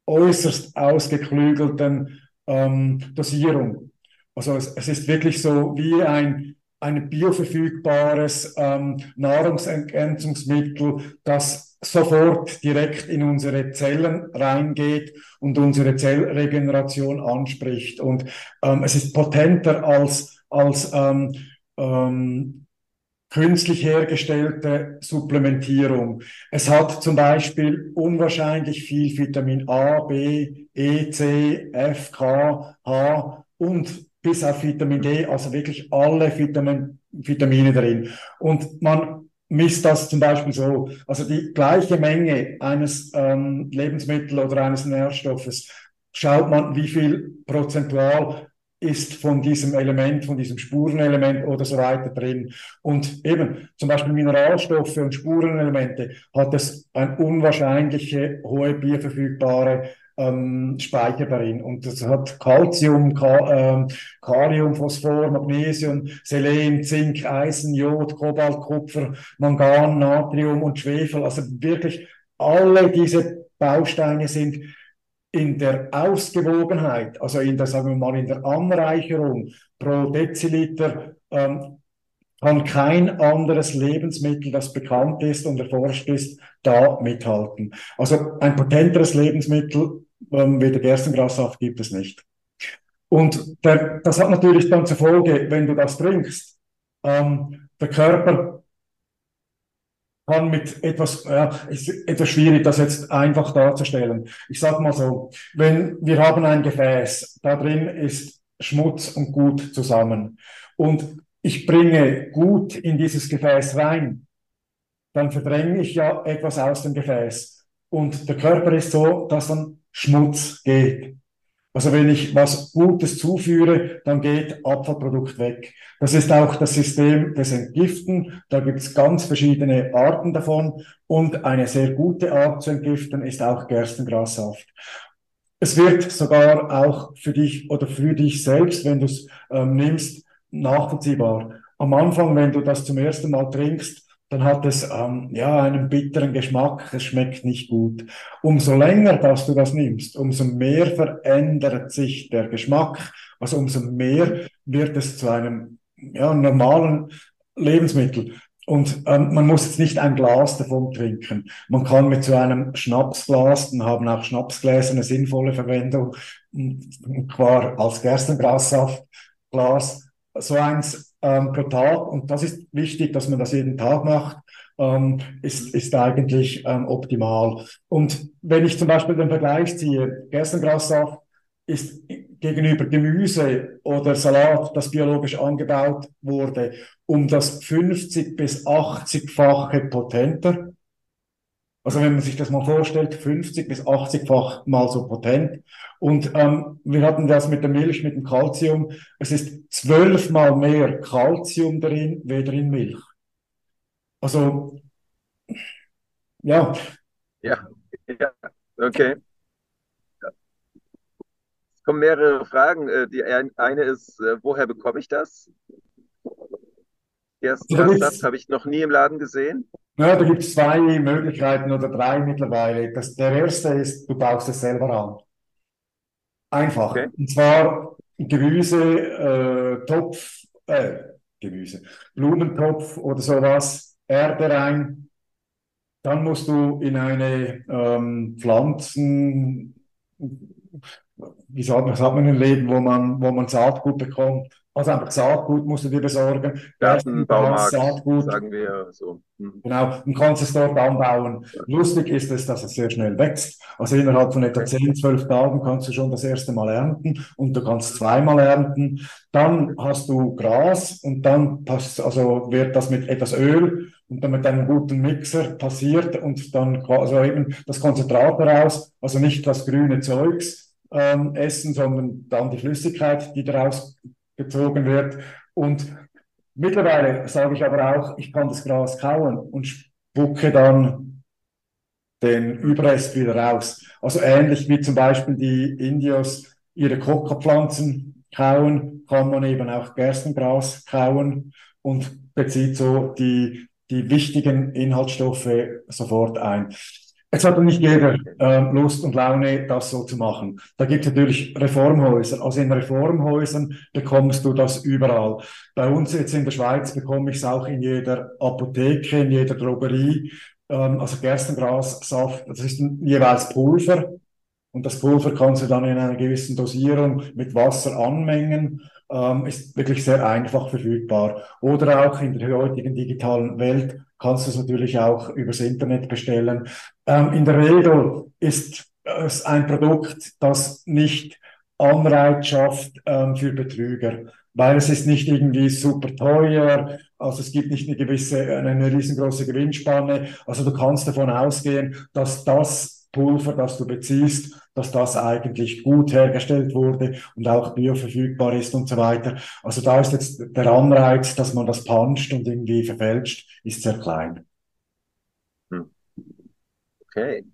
äußerst ausgeklügelten ähm, Dosierung. Also es, es ist wirklich so wie ein ein bioverfügbares ähm, Nahrungsergänzungsmittel, das sofort direkt in unsere Zellen reingeht und unsere Zellregeneration anspricht. Und ähm, es ist potenter als, als ähm, ähm, künstlich hergestellte Supplementierung. Es hat zum Beispiel unwahrscheinlich viel Vitamin A, B, E, C, F, K, H und bis auf Vitamin D, also wirklich alle Vitamin, Vitamine drin. Und man misst das zum Beispiel so, also die gleiche Menge eines ähm, Lebensmittel oder eines Nährstoffes, schaut man, wie viel prozentual ist von diesem Element, von diesem Spurenelement oder so weiter drin. Und eben zum Beispiel Mineralstoffe und Spurenelemente hat es eine unwahrscheinliche hohe bioverfügbare ähm, Speicher. Und das hat Calcium, Ka ähm, Kalium, Phosphor, Magnesium, Selen, Zink, Eisen, Jod, Kobalt, Kupfer, Mangan, Natrium und Schwefel. Also wirklich alle diese Bausteine sind in der Ausgewogenheit, also in der, sagen wir mal, in der Anreicherung pro Deziliter, ähm, kann kein anderes Lebensmittel, das bekannt ist und erforscht ist, da mithalten. Also ein potenteres Lebensmittel ähm, wie der Gerstengrassaft gibt es nicht. Und der, das hat natürlich dann zur Folge, wenn du das trinkst, ähm, der Körper kann mit etwas, ja, ist etwas schwierig, das jetzt einfach darzustellen. Ich sage mal so, wenn wir haben ein Gefäß, da drin ist Schmutz und Gut zusammen und ich bringe Gut in dieses Gefäß rein, dann verdränge ich ja etwas aus dem Gefäß. Und der Körper ist so, dass dann Schmutz geht. Also wenn ich was Gutes zuführe, dann geht Abfallprodukt weg. Das ist auch das System des Entgiften. Da gibt es ganz verschiedene Arten davon. Und eine sehr gute Art zu entgiften ist auch Gerstengrassaft. Es wird sogar auch für dich oder für dich selbst, wenn du es ähm, nimmst, nachvollziehbar. Am Anfang, wenn du das zum ersten Mal trinkst, dann hat es ähm, ja einen bitteren Geschmack, es schmeckt nicht gut. Umso länger, dass du das nimmst, umso mehr verändert sich der Geschmack, also umso mehr wird es zu einem ja, normalen Lebensmittel. Und ähm, man muss jetzt nicht ein Glas davon trinken. Man kann mit so einem Schnapsglas, dann haben auch Schnapsgläser eine sinnvolle Verwendung, und zwar als Gerstengrassaftglas, so eins ähm, pro Tag. Und das ist wichtig, dass man das jeden Tag macht, ähm, ist, ist eigentlich ähm, optimal. Und wenn ich zum Beispiel den Vergleich ziehe, Gerstengrassaft ist gegenüber Gemüse oder Salat, das biologisch angebaut wurde, um das 50 bis 80-fache potenter. Also wenn man sich das mal vorstellt, 50 bis 80-fach mal so potent. Und ähm, wir hatten das mit der Milch, mit dem Calcium. Es ist zwölfmal mehr Calcium drin, weder in Milch. Also, ja. Ja, ja, okay. Es kommen mehrere Fragen. Äh, die eine ist, äh, woher bekomme ich das? Erst habe ich noch nie im Laden gesehen. Ja, da gibt es zwei Möglichkeiten oder drei mittlerweile. Das, der erste ist, du baust es selber an. Einfach. Okay. Und zwar Gemüse, äh, Topf, äh, Gemüse, Blumentopf oder sowas, Erde rein. Dann musst du in eine ähm, Pflanzen, wie sagt man, sagt man ein Leben, wo man, wo man Saatgut bekommt. Also einfach Saatgut musst du dir besorgen. Gartenbaumarkt, Saatgut. sagen wir so. Mhm. Genau, und kannst es dort anbauen. Ja. Lustig ist es, dass es sehr schnell wächst. Also innerhalb von etwa 10, 12 Tagen kannst du schon das erste Mal ernten und du kannst zweimal ernten. Dann hast du Gras und dann passt, also wird das mit etwas Öl und dann mit einem guten Mixer passiert und dann also eben das Konzentrat daraus, also nicht das grüne Zeugs ähm, essen, sondern dann die Flüssigkeit, die daraus gezogen wird. Und mittlerweile sage ich aber auch, ich kann das Gras kauen und spucke dann den Überrest wieder raus. Also ähnlich wie zum Beispiel die Indios ihre Coca-Pflanzen kauen, kann man eben auch Gerstengras kauen und bezieht so die, die wichtigen Inhaltsstoffe sofort ein. Es hat nicht jeder äh, Lust und Laune, das so zu machen. Da gibt es natürlich Reformhäuser. Also in Reformhäusern bekommst du das überall. Bei uns jetzt in der Schweiz bekomme ich es auch in jeder Apotheke, in jeder Drogerie. Ähm, also Gerstengrassaft, das ist jeweils Pulver. Und das Pulver kannst du dann in einer gewissen Dosierung mit Wasser anmengen. Ähm, ist wirklich sehr einfach verfügbar. Oder auch in der heutigen digitalen Welt kannst du es natürlich auch übers Internet bestellen. Ähm, in der Regel ist es ein Produkt, das nicht Anreiz schafft ähm, für Betrüger, weil es ist nicht irgendwie super teuer, also es gibt nicht eine gewisse, eine, eine riesengroße Gewinnspanne. Also du kannst davon ausgehen, dass das Pulver, das du beziehst, dass das eigentlich gut hergestellt wurde und auch bioverfügbar ist und so weiter. Also da ist jetzt der Anreiz, dass man das puncht und irgendwie verfälscht, ist sehr klein. Okay.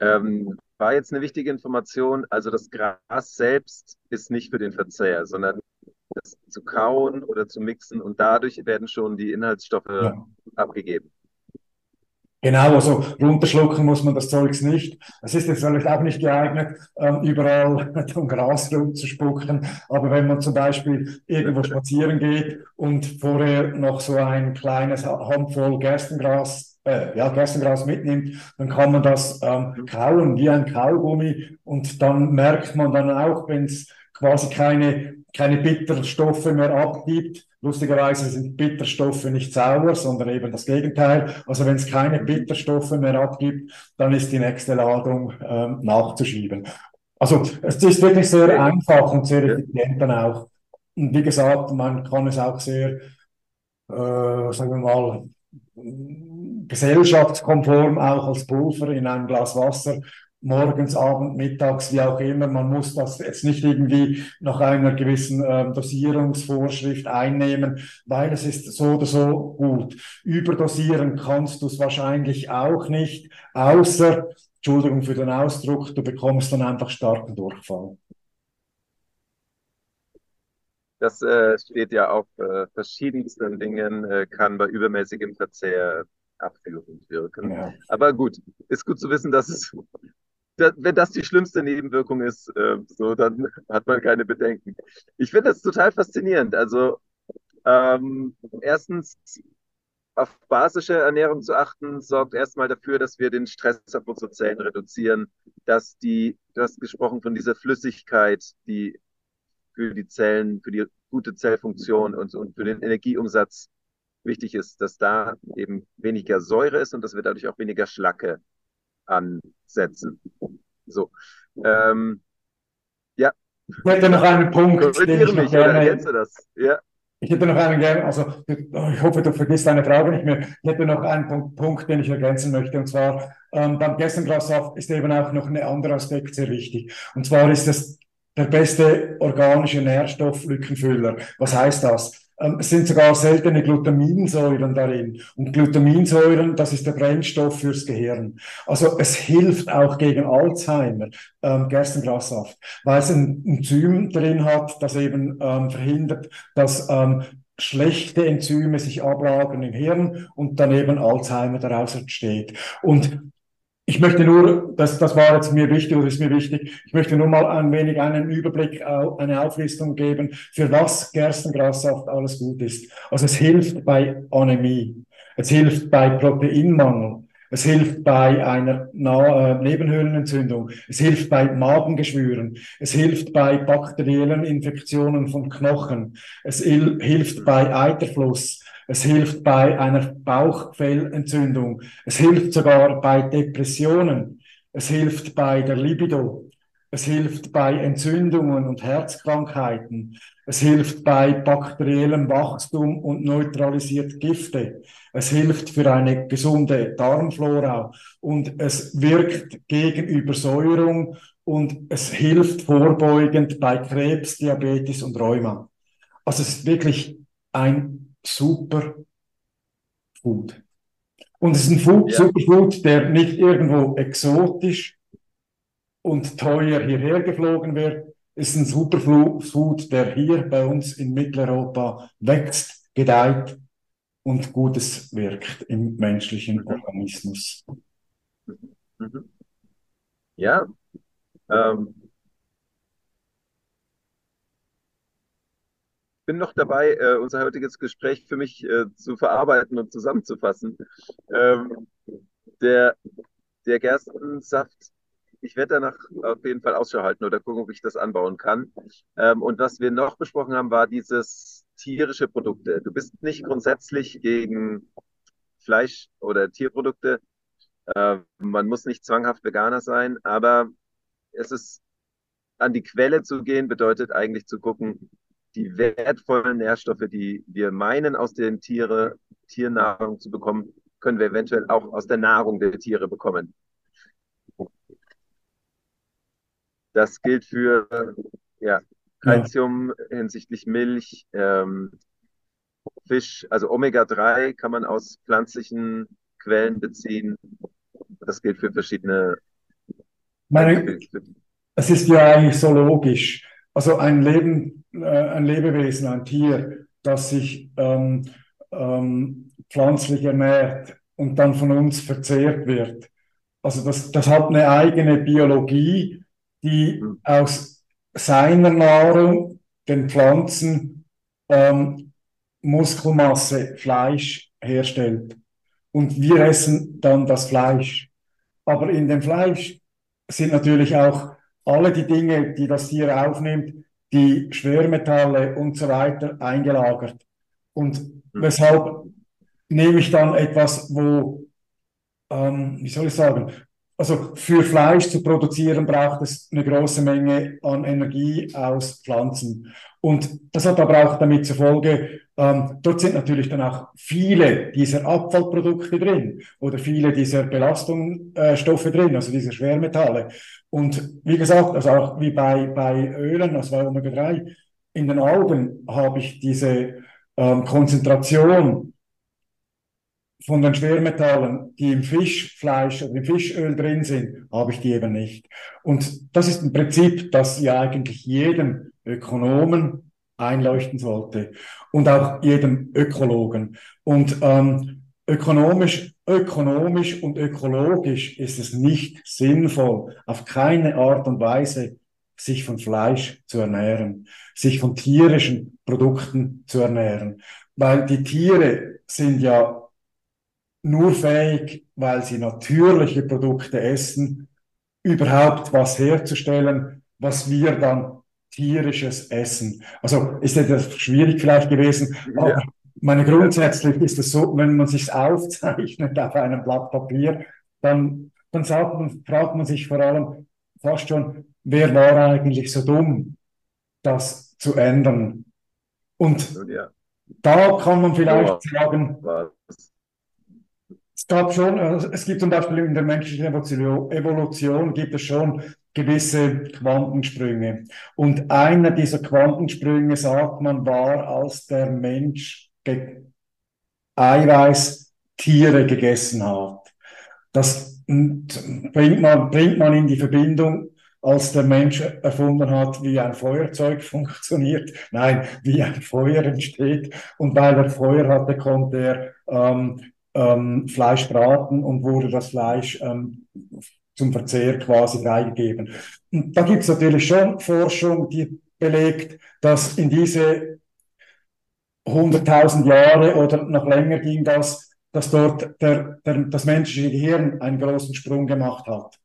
Ähm, war jetzt eine wichtige Information. Also das Gras selbst ist nicht für den Verzehr, sondern das zu kauen oder zu mixen und dadurch werden schon die Inhaltsstoffe ja. abgegeben. Genau, also runterschlucken muss man das Zeugs nicht. Es ist jetzt vielleicht auch nicht geeignet, ähm, überall um Gras rumzuspucken. Aber wenn man zum Beispiel irgendwo spazieren geht und vorher noch so ein kleines Handvoll Gerstengras, äh, ja, Gerstengras mitnimmt, dann kann man das ähm, kauen wie ein Kaugummi und dann merkt man dann auch, wenn es quasi keine, keine Bitterstoffe mehr abgibt, Lustigerweise sind Bitterstoffe nicht sauer, sondern eben das Gegenteil. Also wenn es keine Bitterstoffe mehr abgibt, dann ist die nächste Ladung ähm, nachzuschieben. Also es ist wirklich sehr einfach und sehr effizient dann auch. Und wie gesagt, man kann es auch sehr, äh, sagen wir mal, gesellschaftskonform auch als Pulver in einem Glas Wasser morgens, abend, mittags, wie auch immer. Man muss das jetzt nicht irgendwie nach einer gewissen äh, Dosierungsvorschrift einnehmen, weil es ist so oder so gut. Überdosieren kannst du es wahrscheinlich auch nicht, außer, Entschuldigung für den Ausdruck, du bekommst dann einfach starken Durchfall. Das äh, steht ja auf äh, verschiedensten Dingen, äh, kann bei übermäßigem Verzehr abführend wirken. Ja. Aber gut, ist gut zu wissen, dass es wenn das die schlimmste Nebenwirkung ist, äh, so, dann hat man keine Bedenken. Ich finde das total faszinierend. Also ähm, erstens auf basische Ernährung zu achten, sorgt erstmal dafür, dass wir den Stress auf unsere Zellen reduzieren, dass die, du hast gesprochen von dieser Flüssigkeit, die für die Zellen, für die gute Zellfunktion und, und für den Energieumsatz wichtig ist, dass da eben weniger Säure ist und dass wir dadurch auch weniger Schlacke ansetzen. So. Ähm, ja. Ich hätte noch einen Punkt. Korrigiere mich, gerne, oder ergänze das? Ja. Ich hätte noch einen gerne, also ich hoffe, du vergisst deine Frage nicht mehr. Ich hätte noch einen Punkt, Punkt den ich ergänzen möchte. Und zwar ähm, beim Gerstengrassaft ist eben auch noch ein anderer Aspekt sehr wichtig. Und zwar ist es der beste organische Nährstofflückenfüller. Was heißt das? Ähm, es sind sogar seltene Glutaminsäuren darin. Und Glutaminsäuren, das ist der Brennstoff fürs Gehirn. Also es hilft auch gegen Alzheimer, ähm, Gerstengrassaft, weil es ein Enzym drin hat, das eben ähm, verhindert, dass ähm, schlechte Enzyme sich ablagern im Hirn und dann eben Alzheimer daraus entsteht. Und ich möchte nur, das, das war jetzt mir wichtig oder ist mir wichtig, ich möchte nur mal ein wenig einen Überblick, eine Auflistung geben, für was Gerstengrassaft alles gut ist. Also es hilft bei Anämie, es hilft bei Proteinmangel, es hilft bei einer äh, Nebenhöhlenentzündung, es hilft bei Magengeschwüren, es hilft bei bakteriellen Infektionen von Knochen, es hilft bei Eiterfluss, es hilft bei einer Bauchfellentzündung. Es hilft sogar bei Depressionen. Es hilft bei der Libido. Es hilft bei Entzündungen und Herzkrankheiten. Es hilft bei bakteriellem Wachstum und neutralisiert Gifte. Es hilft für eine gesunde Darmflora und es wirkt gegen Übersäuerung und es hilft vorbeugend bei Krebs, Diabetes und Rheuma. Also es ist wirklich ein super Food. Und es ist ein Food, ja. Superfood, der nicht irgendwo exotisch und teuer hierher geflogen wird. Es ist ein Superfood, der hier bei uns in Mitteleuropa wächst, gedeiht und Gutes wirkt im menschlichen Organismus. Ja, ähm, bin noch dabei, äh, unser heutiges Gespräch für mich äh, zu verarbeiten und zusammenzufassen. Ähm, der, der Gerstensaft, ich werde danach auf jeden Fall Ausschau halten oder gucken, ob ich das anbauen kann. Ähm, und was wir noch besprochen haben, war dieses tierische Produkte. Du bist nicht grundsätzlich gegen Fleisch- oder Tierprodukte. Äh, man muss nicht zwanghaft Veganer sein, aber es ist an die Quelle zu gehen, bedeutet eigentlich zu gucken, die wertvollen Nährstoffe, die wir meinen, aus den Tiere, Tiernahrung zu bekommen, können wir eventuell auch aus der Nahrung der Tiere bekommen. Das gilt für ja, Calcium ja. hinsichtlich Milch, ähm, Fisch, also Omega-3 kann man aus pflanzlichen Quellen beziehen. Das gilt für verschiedene. Meine, es ist ja eigentlich so logisch. Also ein Leben, äh, ein Lebewesen, ein Tier, das sich ähm, ähm, pflanzlich ernährt und dann von uns verzehrt wird. Also das, das hat eine eigene Biologie, die aus seiner Nahrung, den Pflanzen, ähm, Muskelmasse, Fleisch herstellt. Und wir essen dann das Fleisch. Aber in dem Fleisch sind natürlich auch alle die Dinge, die das Tier aufnimmt, die Schwermetalle und so weiter eingelagert. Und mhm. weshalb nehme ich dann etwas, wo, ähm, wie soll ich sagen, also für Fleisch zu produzieren braucht es eine große Menge an Energie aus Pflanzen. Und das hat aber auch damit zur Folge, ähm, dort sind natürlich dann auch viele dieser Abfallprodukte drin oder viele dieser Belastungsstoffe drin, also diese Schwermetalle. Und wie gesagt, also auch wie bei, bei Ölen, also bei Omega-3, in den Augen habe ich diese ähm, Konzentration von den Schwermetallen, die im Fischfleisch oder im Fischöl drin sind, habe ich die eben nicht. Und das ist ein Prinzip, das ja eigentlich jedem Ökonomen einleuchten sollte und auch jedem Ökologen. Und ähm, ökonomisch, ökonomisch und ökologisch ist es nicht sinnvoll, auf keine Art und Weise sich von Fleisch zu ernähren, sich von tierischen Produkten zu ernähren, weil die Tiere sind ja nur fähig, weil sie natürliche Produkte essen, überhaupt was herzustellen, was wir dann tierisches essen. Also ist das schwierig vielleicht gewesen, aber ja. Meine grundsätzlich ist es so, wenn man sich aufzeichnet auf einem Blatt Papier, dann, dann sagt man, fragt man sich vor allem fast schon, wer war eigentlich so dumm, das zu ändern? Und ja. da kann man vielleicht oh, sagen? Es gab schon, also es gibt zum Beispiel in der menschlichen Evolution, Evolution gibt es schon gewisse Quantensprünge. Und einer dieser Quantensprünge, sagt man, war, als der Mensch Eiweiß Tiere gegessen hat. Das bringt man, bringt man in die Verbindung, als der Mensch erfunden hat, wie ein Feuerzeug funktioniert. Nein, wie ein Feuer entsteht. Und weil er Feuer hatte, konnte er ähm, ähm, Fleisch braten und wurde das Fleisch ähm, zum Verzehr quasi freigegeben. Und da gibt es natürlich schon Forschung, die belegt, dass in diese 100.000 Jahre oder noch länger ging das, dass dort der, der, das menschliche Gehirn einen großen Sprung gemacht hat.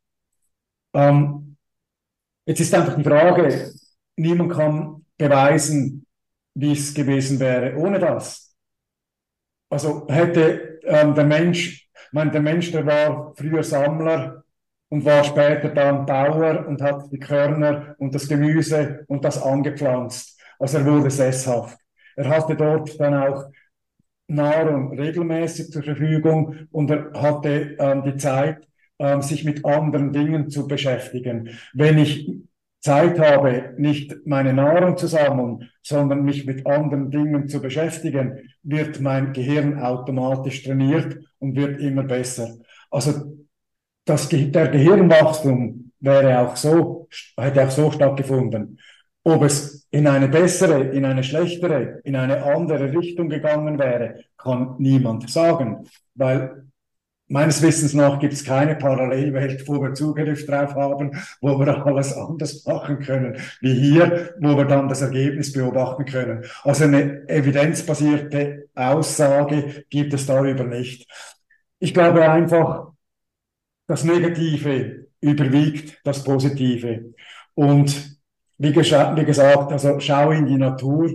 Ähm, jetzt ist einfach die Frage, niemand kann beweisen, wie es gewesen wäre ohne das. Also hätte ähm, der Mensch, ich meine, der Mensch, der war früher Sammler und war später dann Bauer und hat die Körner und das Gemüse und das angepflanzt. Also er wurde sesshaft. Er hatte dort dann auch Nahrung regelmäßig zur Verfügung und er hatte ähm, die Zeit, ähm, sich mit anderen Dingen zu beschäftigen. Wenn ich Zeit habe, nicht meine Nahrung zu sammeln, sondern mich mit anderen Dingen zu beschäftigen, wird mein Gehirn automatisch trainiert und wird immer besser. Also das, der Gehirnwachstum wäre auch so, hätte auch so stattgefunden. Ob es in eine bessere, in eine schlechtere, in eine andere Richtung gegangen wäre, kann niemand sagen, weil meines Wissens nach gibt es keine Parallelwelt, wo wir Zugriff drauf haben, wo wir alles anders machen können, wie hier, wo wir dann das Ergebnis beobachten können. Also eine evidenzbasierte Aussage gibt es darüber nicht. Ich glaube einfach, das Negative überwiegt das Positive. Und wie, wie gesagt, also schau in die Natur.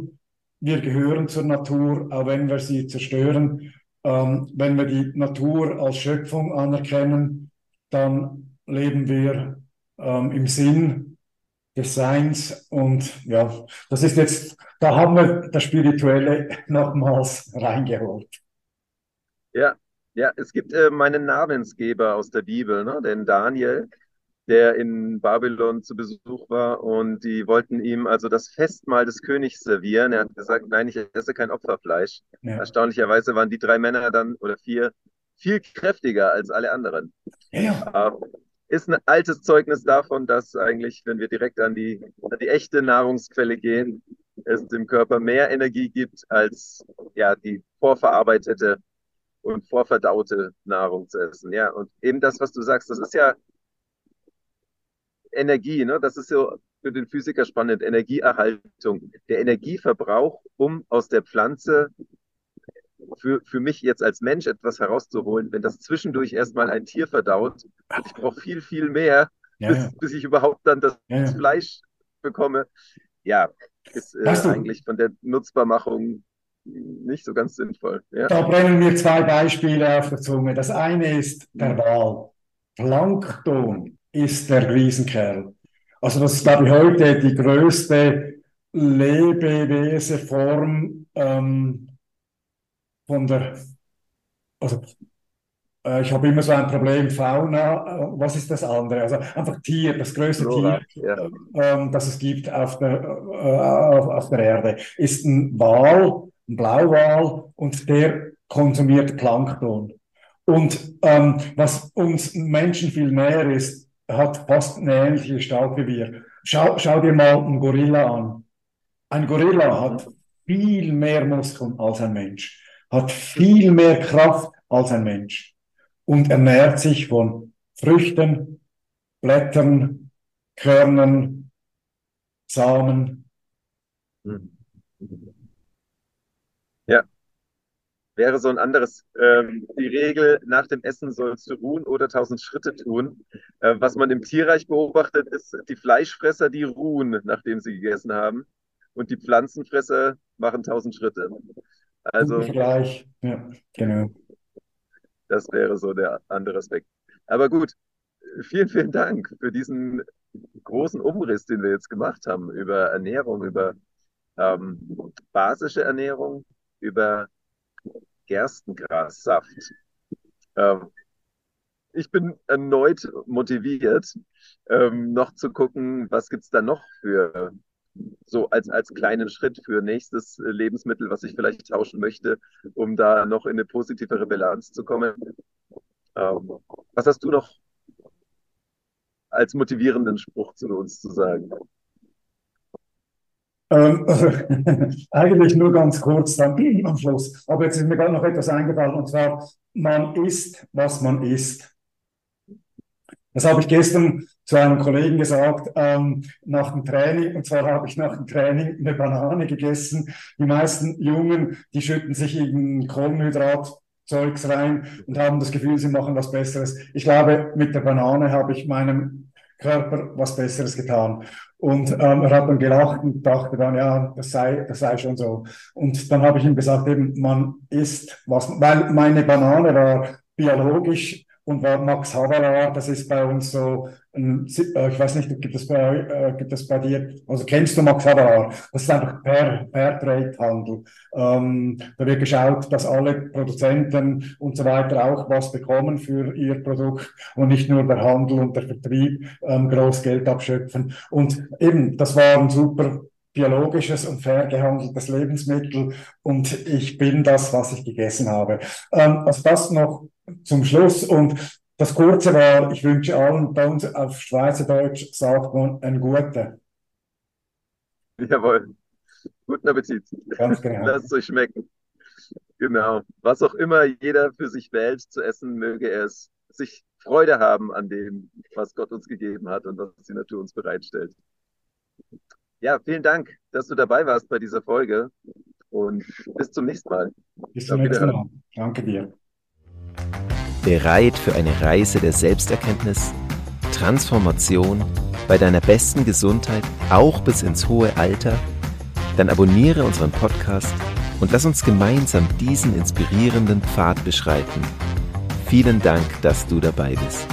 Wir gehören zur Natur, auch wenn wir sie zerstören. Ähm, wenn wir die Natur als Schöpfung anerkennen, dann leben wir ähm, im Sinn des Seins. Und ja, das ist jetzt, da haben wir das Spirituelle nochmals reingeholt. Ja, ja, es gibt äh, meinen Namensgeber aus der Bibel, ne? den Daniel, der in Babylon zu Besuch war und die wollten ihm also das Festmahl des Königs servieren. Er hat gesagt, nein, ich esse kein Opferfleisch. Ja. Erstaunlicherweise waren die drei Männer dann oder vier viel kräftiger als alle anderen. Ja. Äh, ist ein altes Zeugnis davon, dass eigentlich, wenn wir direkt an die, an die echte Nahrungsquelle gehen, es dem Körper mehr Energie gibt als ja, die vorverarbeitete und vorverdaute Nahrung zu essen. Ja, und eben das, was du sagst, das ist ja Energie, ne? Das ist so für den Physiker spannend. Energieerhaltung. Der Energieverbrauch, um aus der Pflanze für, für mich jetzt als Mensch etwas herauszuholen, wenn das zwischendurch erstmal ein Tier verdaut, ich brauche viel, viel mehr, ja, bis, ja. bis ich überhaupt dann das, ja, Fleisch bekomme. Ja, ist äh, eigentlich von der Nutzbarmachung nicht so ganz sinnvoll. Da brennen mir zwei Beispiele auf der Zunge. Das eine ist der mhm. Wal. Plankton ist der Riesenkerl. Also das ist, glaube ich, heute die größte Lebeweseform ähm, von der, also äh, ich habe immer so ein Problem, Fauna, äh, was ist das andere? Also einfach Tier, das größte Tier, ja. ähm, das es gibt auf der, äh, auf, auf der Erde, ist ein Wal, ein Blauwal und der konsumiert Plankton. Und ähm, was uns Menschen viel näher ist, hat fast eine ähnliche Gestalt wie wir. Schau, schau dir mal einen Gorilla an. Ein Gorilla hat viel mehr Muskeln als ein Mensch, hat viel mehr Kraft als ein Mensch und ernährt sich von Früchten, Blättern, Körnern, Samen. Wäre so ein anderes. Ähm, die Regel, nach dem Essen sollst du ruhen oder tausend Schritte tun. Äh, was man im Tierreich beobachtet, ist die Fleischfresser, die ruhen, nachdem sie gegessen haben. Und die Pflanzenfresser machen tausend Schritte. Also. Gleich, ja, genau. Das wäre so der andere Aspekt. Aber gut, vielen, vielen Dank für diesen großen Umriss, den wir jetzt gemacht haben über Ernährung, über ähm, basische Ernährung, über Gerstengrassaft. Ähm, ich bin erneut motiviert, ähm, noch zu gucken, was gibt es da noch für so als, als kleinen Schritt für nächstes Lebensmittel, was ich vielleicht tauschen möchte, um da noch in eine positivere Bilanz zu kommen. Ähm, was hast du noch als motivierenden Spruch zu uns zu sagen? Ähm, eigentlich nur ganz kurz dann am Schluss. Aber jetzt ist mir gerade noch etwas eingefallen und zwar, man isst, was man isst. Das habe ich gestern zu einem Kollegen gesagt, ähm, nach dem Training. Und zwar habe ich nach dem Training eine Banane gegessen. Die meisten Jungen, die schütten sich in Kohlenhydratzeugs rein und haben das Gefühl, sie machen was Besseres. Ich glaube, mit der Banane habe ich meinem Körper was Besseres getan. Und ähm, er hat dann gelacht und dachte dann, ja, das sei, das sei schon so. Und dann habe ich ihm gesagt, eben, man isst was, weil meine Banane war biologisch und war Max Havelaar, das ist bei uns so, ich weiß nicht, gibt es bei, äh, gibt es bei dir, also kennst du Max Havelaar? Das ist einfach per, per Trade-Handel. Ähm, da wird geschaut, dass alle Produzenten und so weiter auch was bekommen für ihr Produkt und nicht nur der Handel und der Vertrieb ähm, groß Geld abschöpfen. Und eben, das war ein super biologisches und fair gehandeltes Lebensmittel und ich bin das, was ich gegessen habe. Ähm, also das noch zum Schluss. Und das Kurze war, ich wünsche allen bei uns auf Schweizerdeutsch sagt man einen guten. Jawohl. Guten Appetit. Ganz genau. Lasst es euch schmecken. Genau. Was auch immer jeder für sich wählt zu essen, möge er es sich Freude haben an dem, was Gott uns gegeben hat und was die Natur uns bereitstellt. Ja, vielen Dank, dass du dabei warst bei dieser Folge und bis zum nächsten Mal. Bis zum nächsten Mal. Danke dir. Bereit für eine Reise der Selbsterkenntnis, Transformation bei deiner besten Gesundheit, auch bis ins hohe Alter? Dann abonniere unseren Podcast und lass uns gemeinsam diesen inspirierenden Pfad beschreiten. Vielen Dank, dass du dabei bist.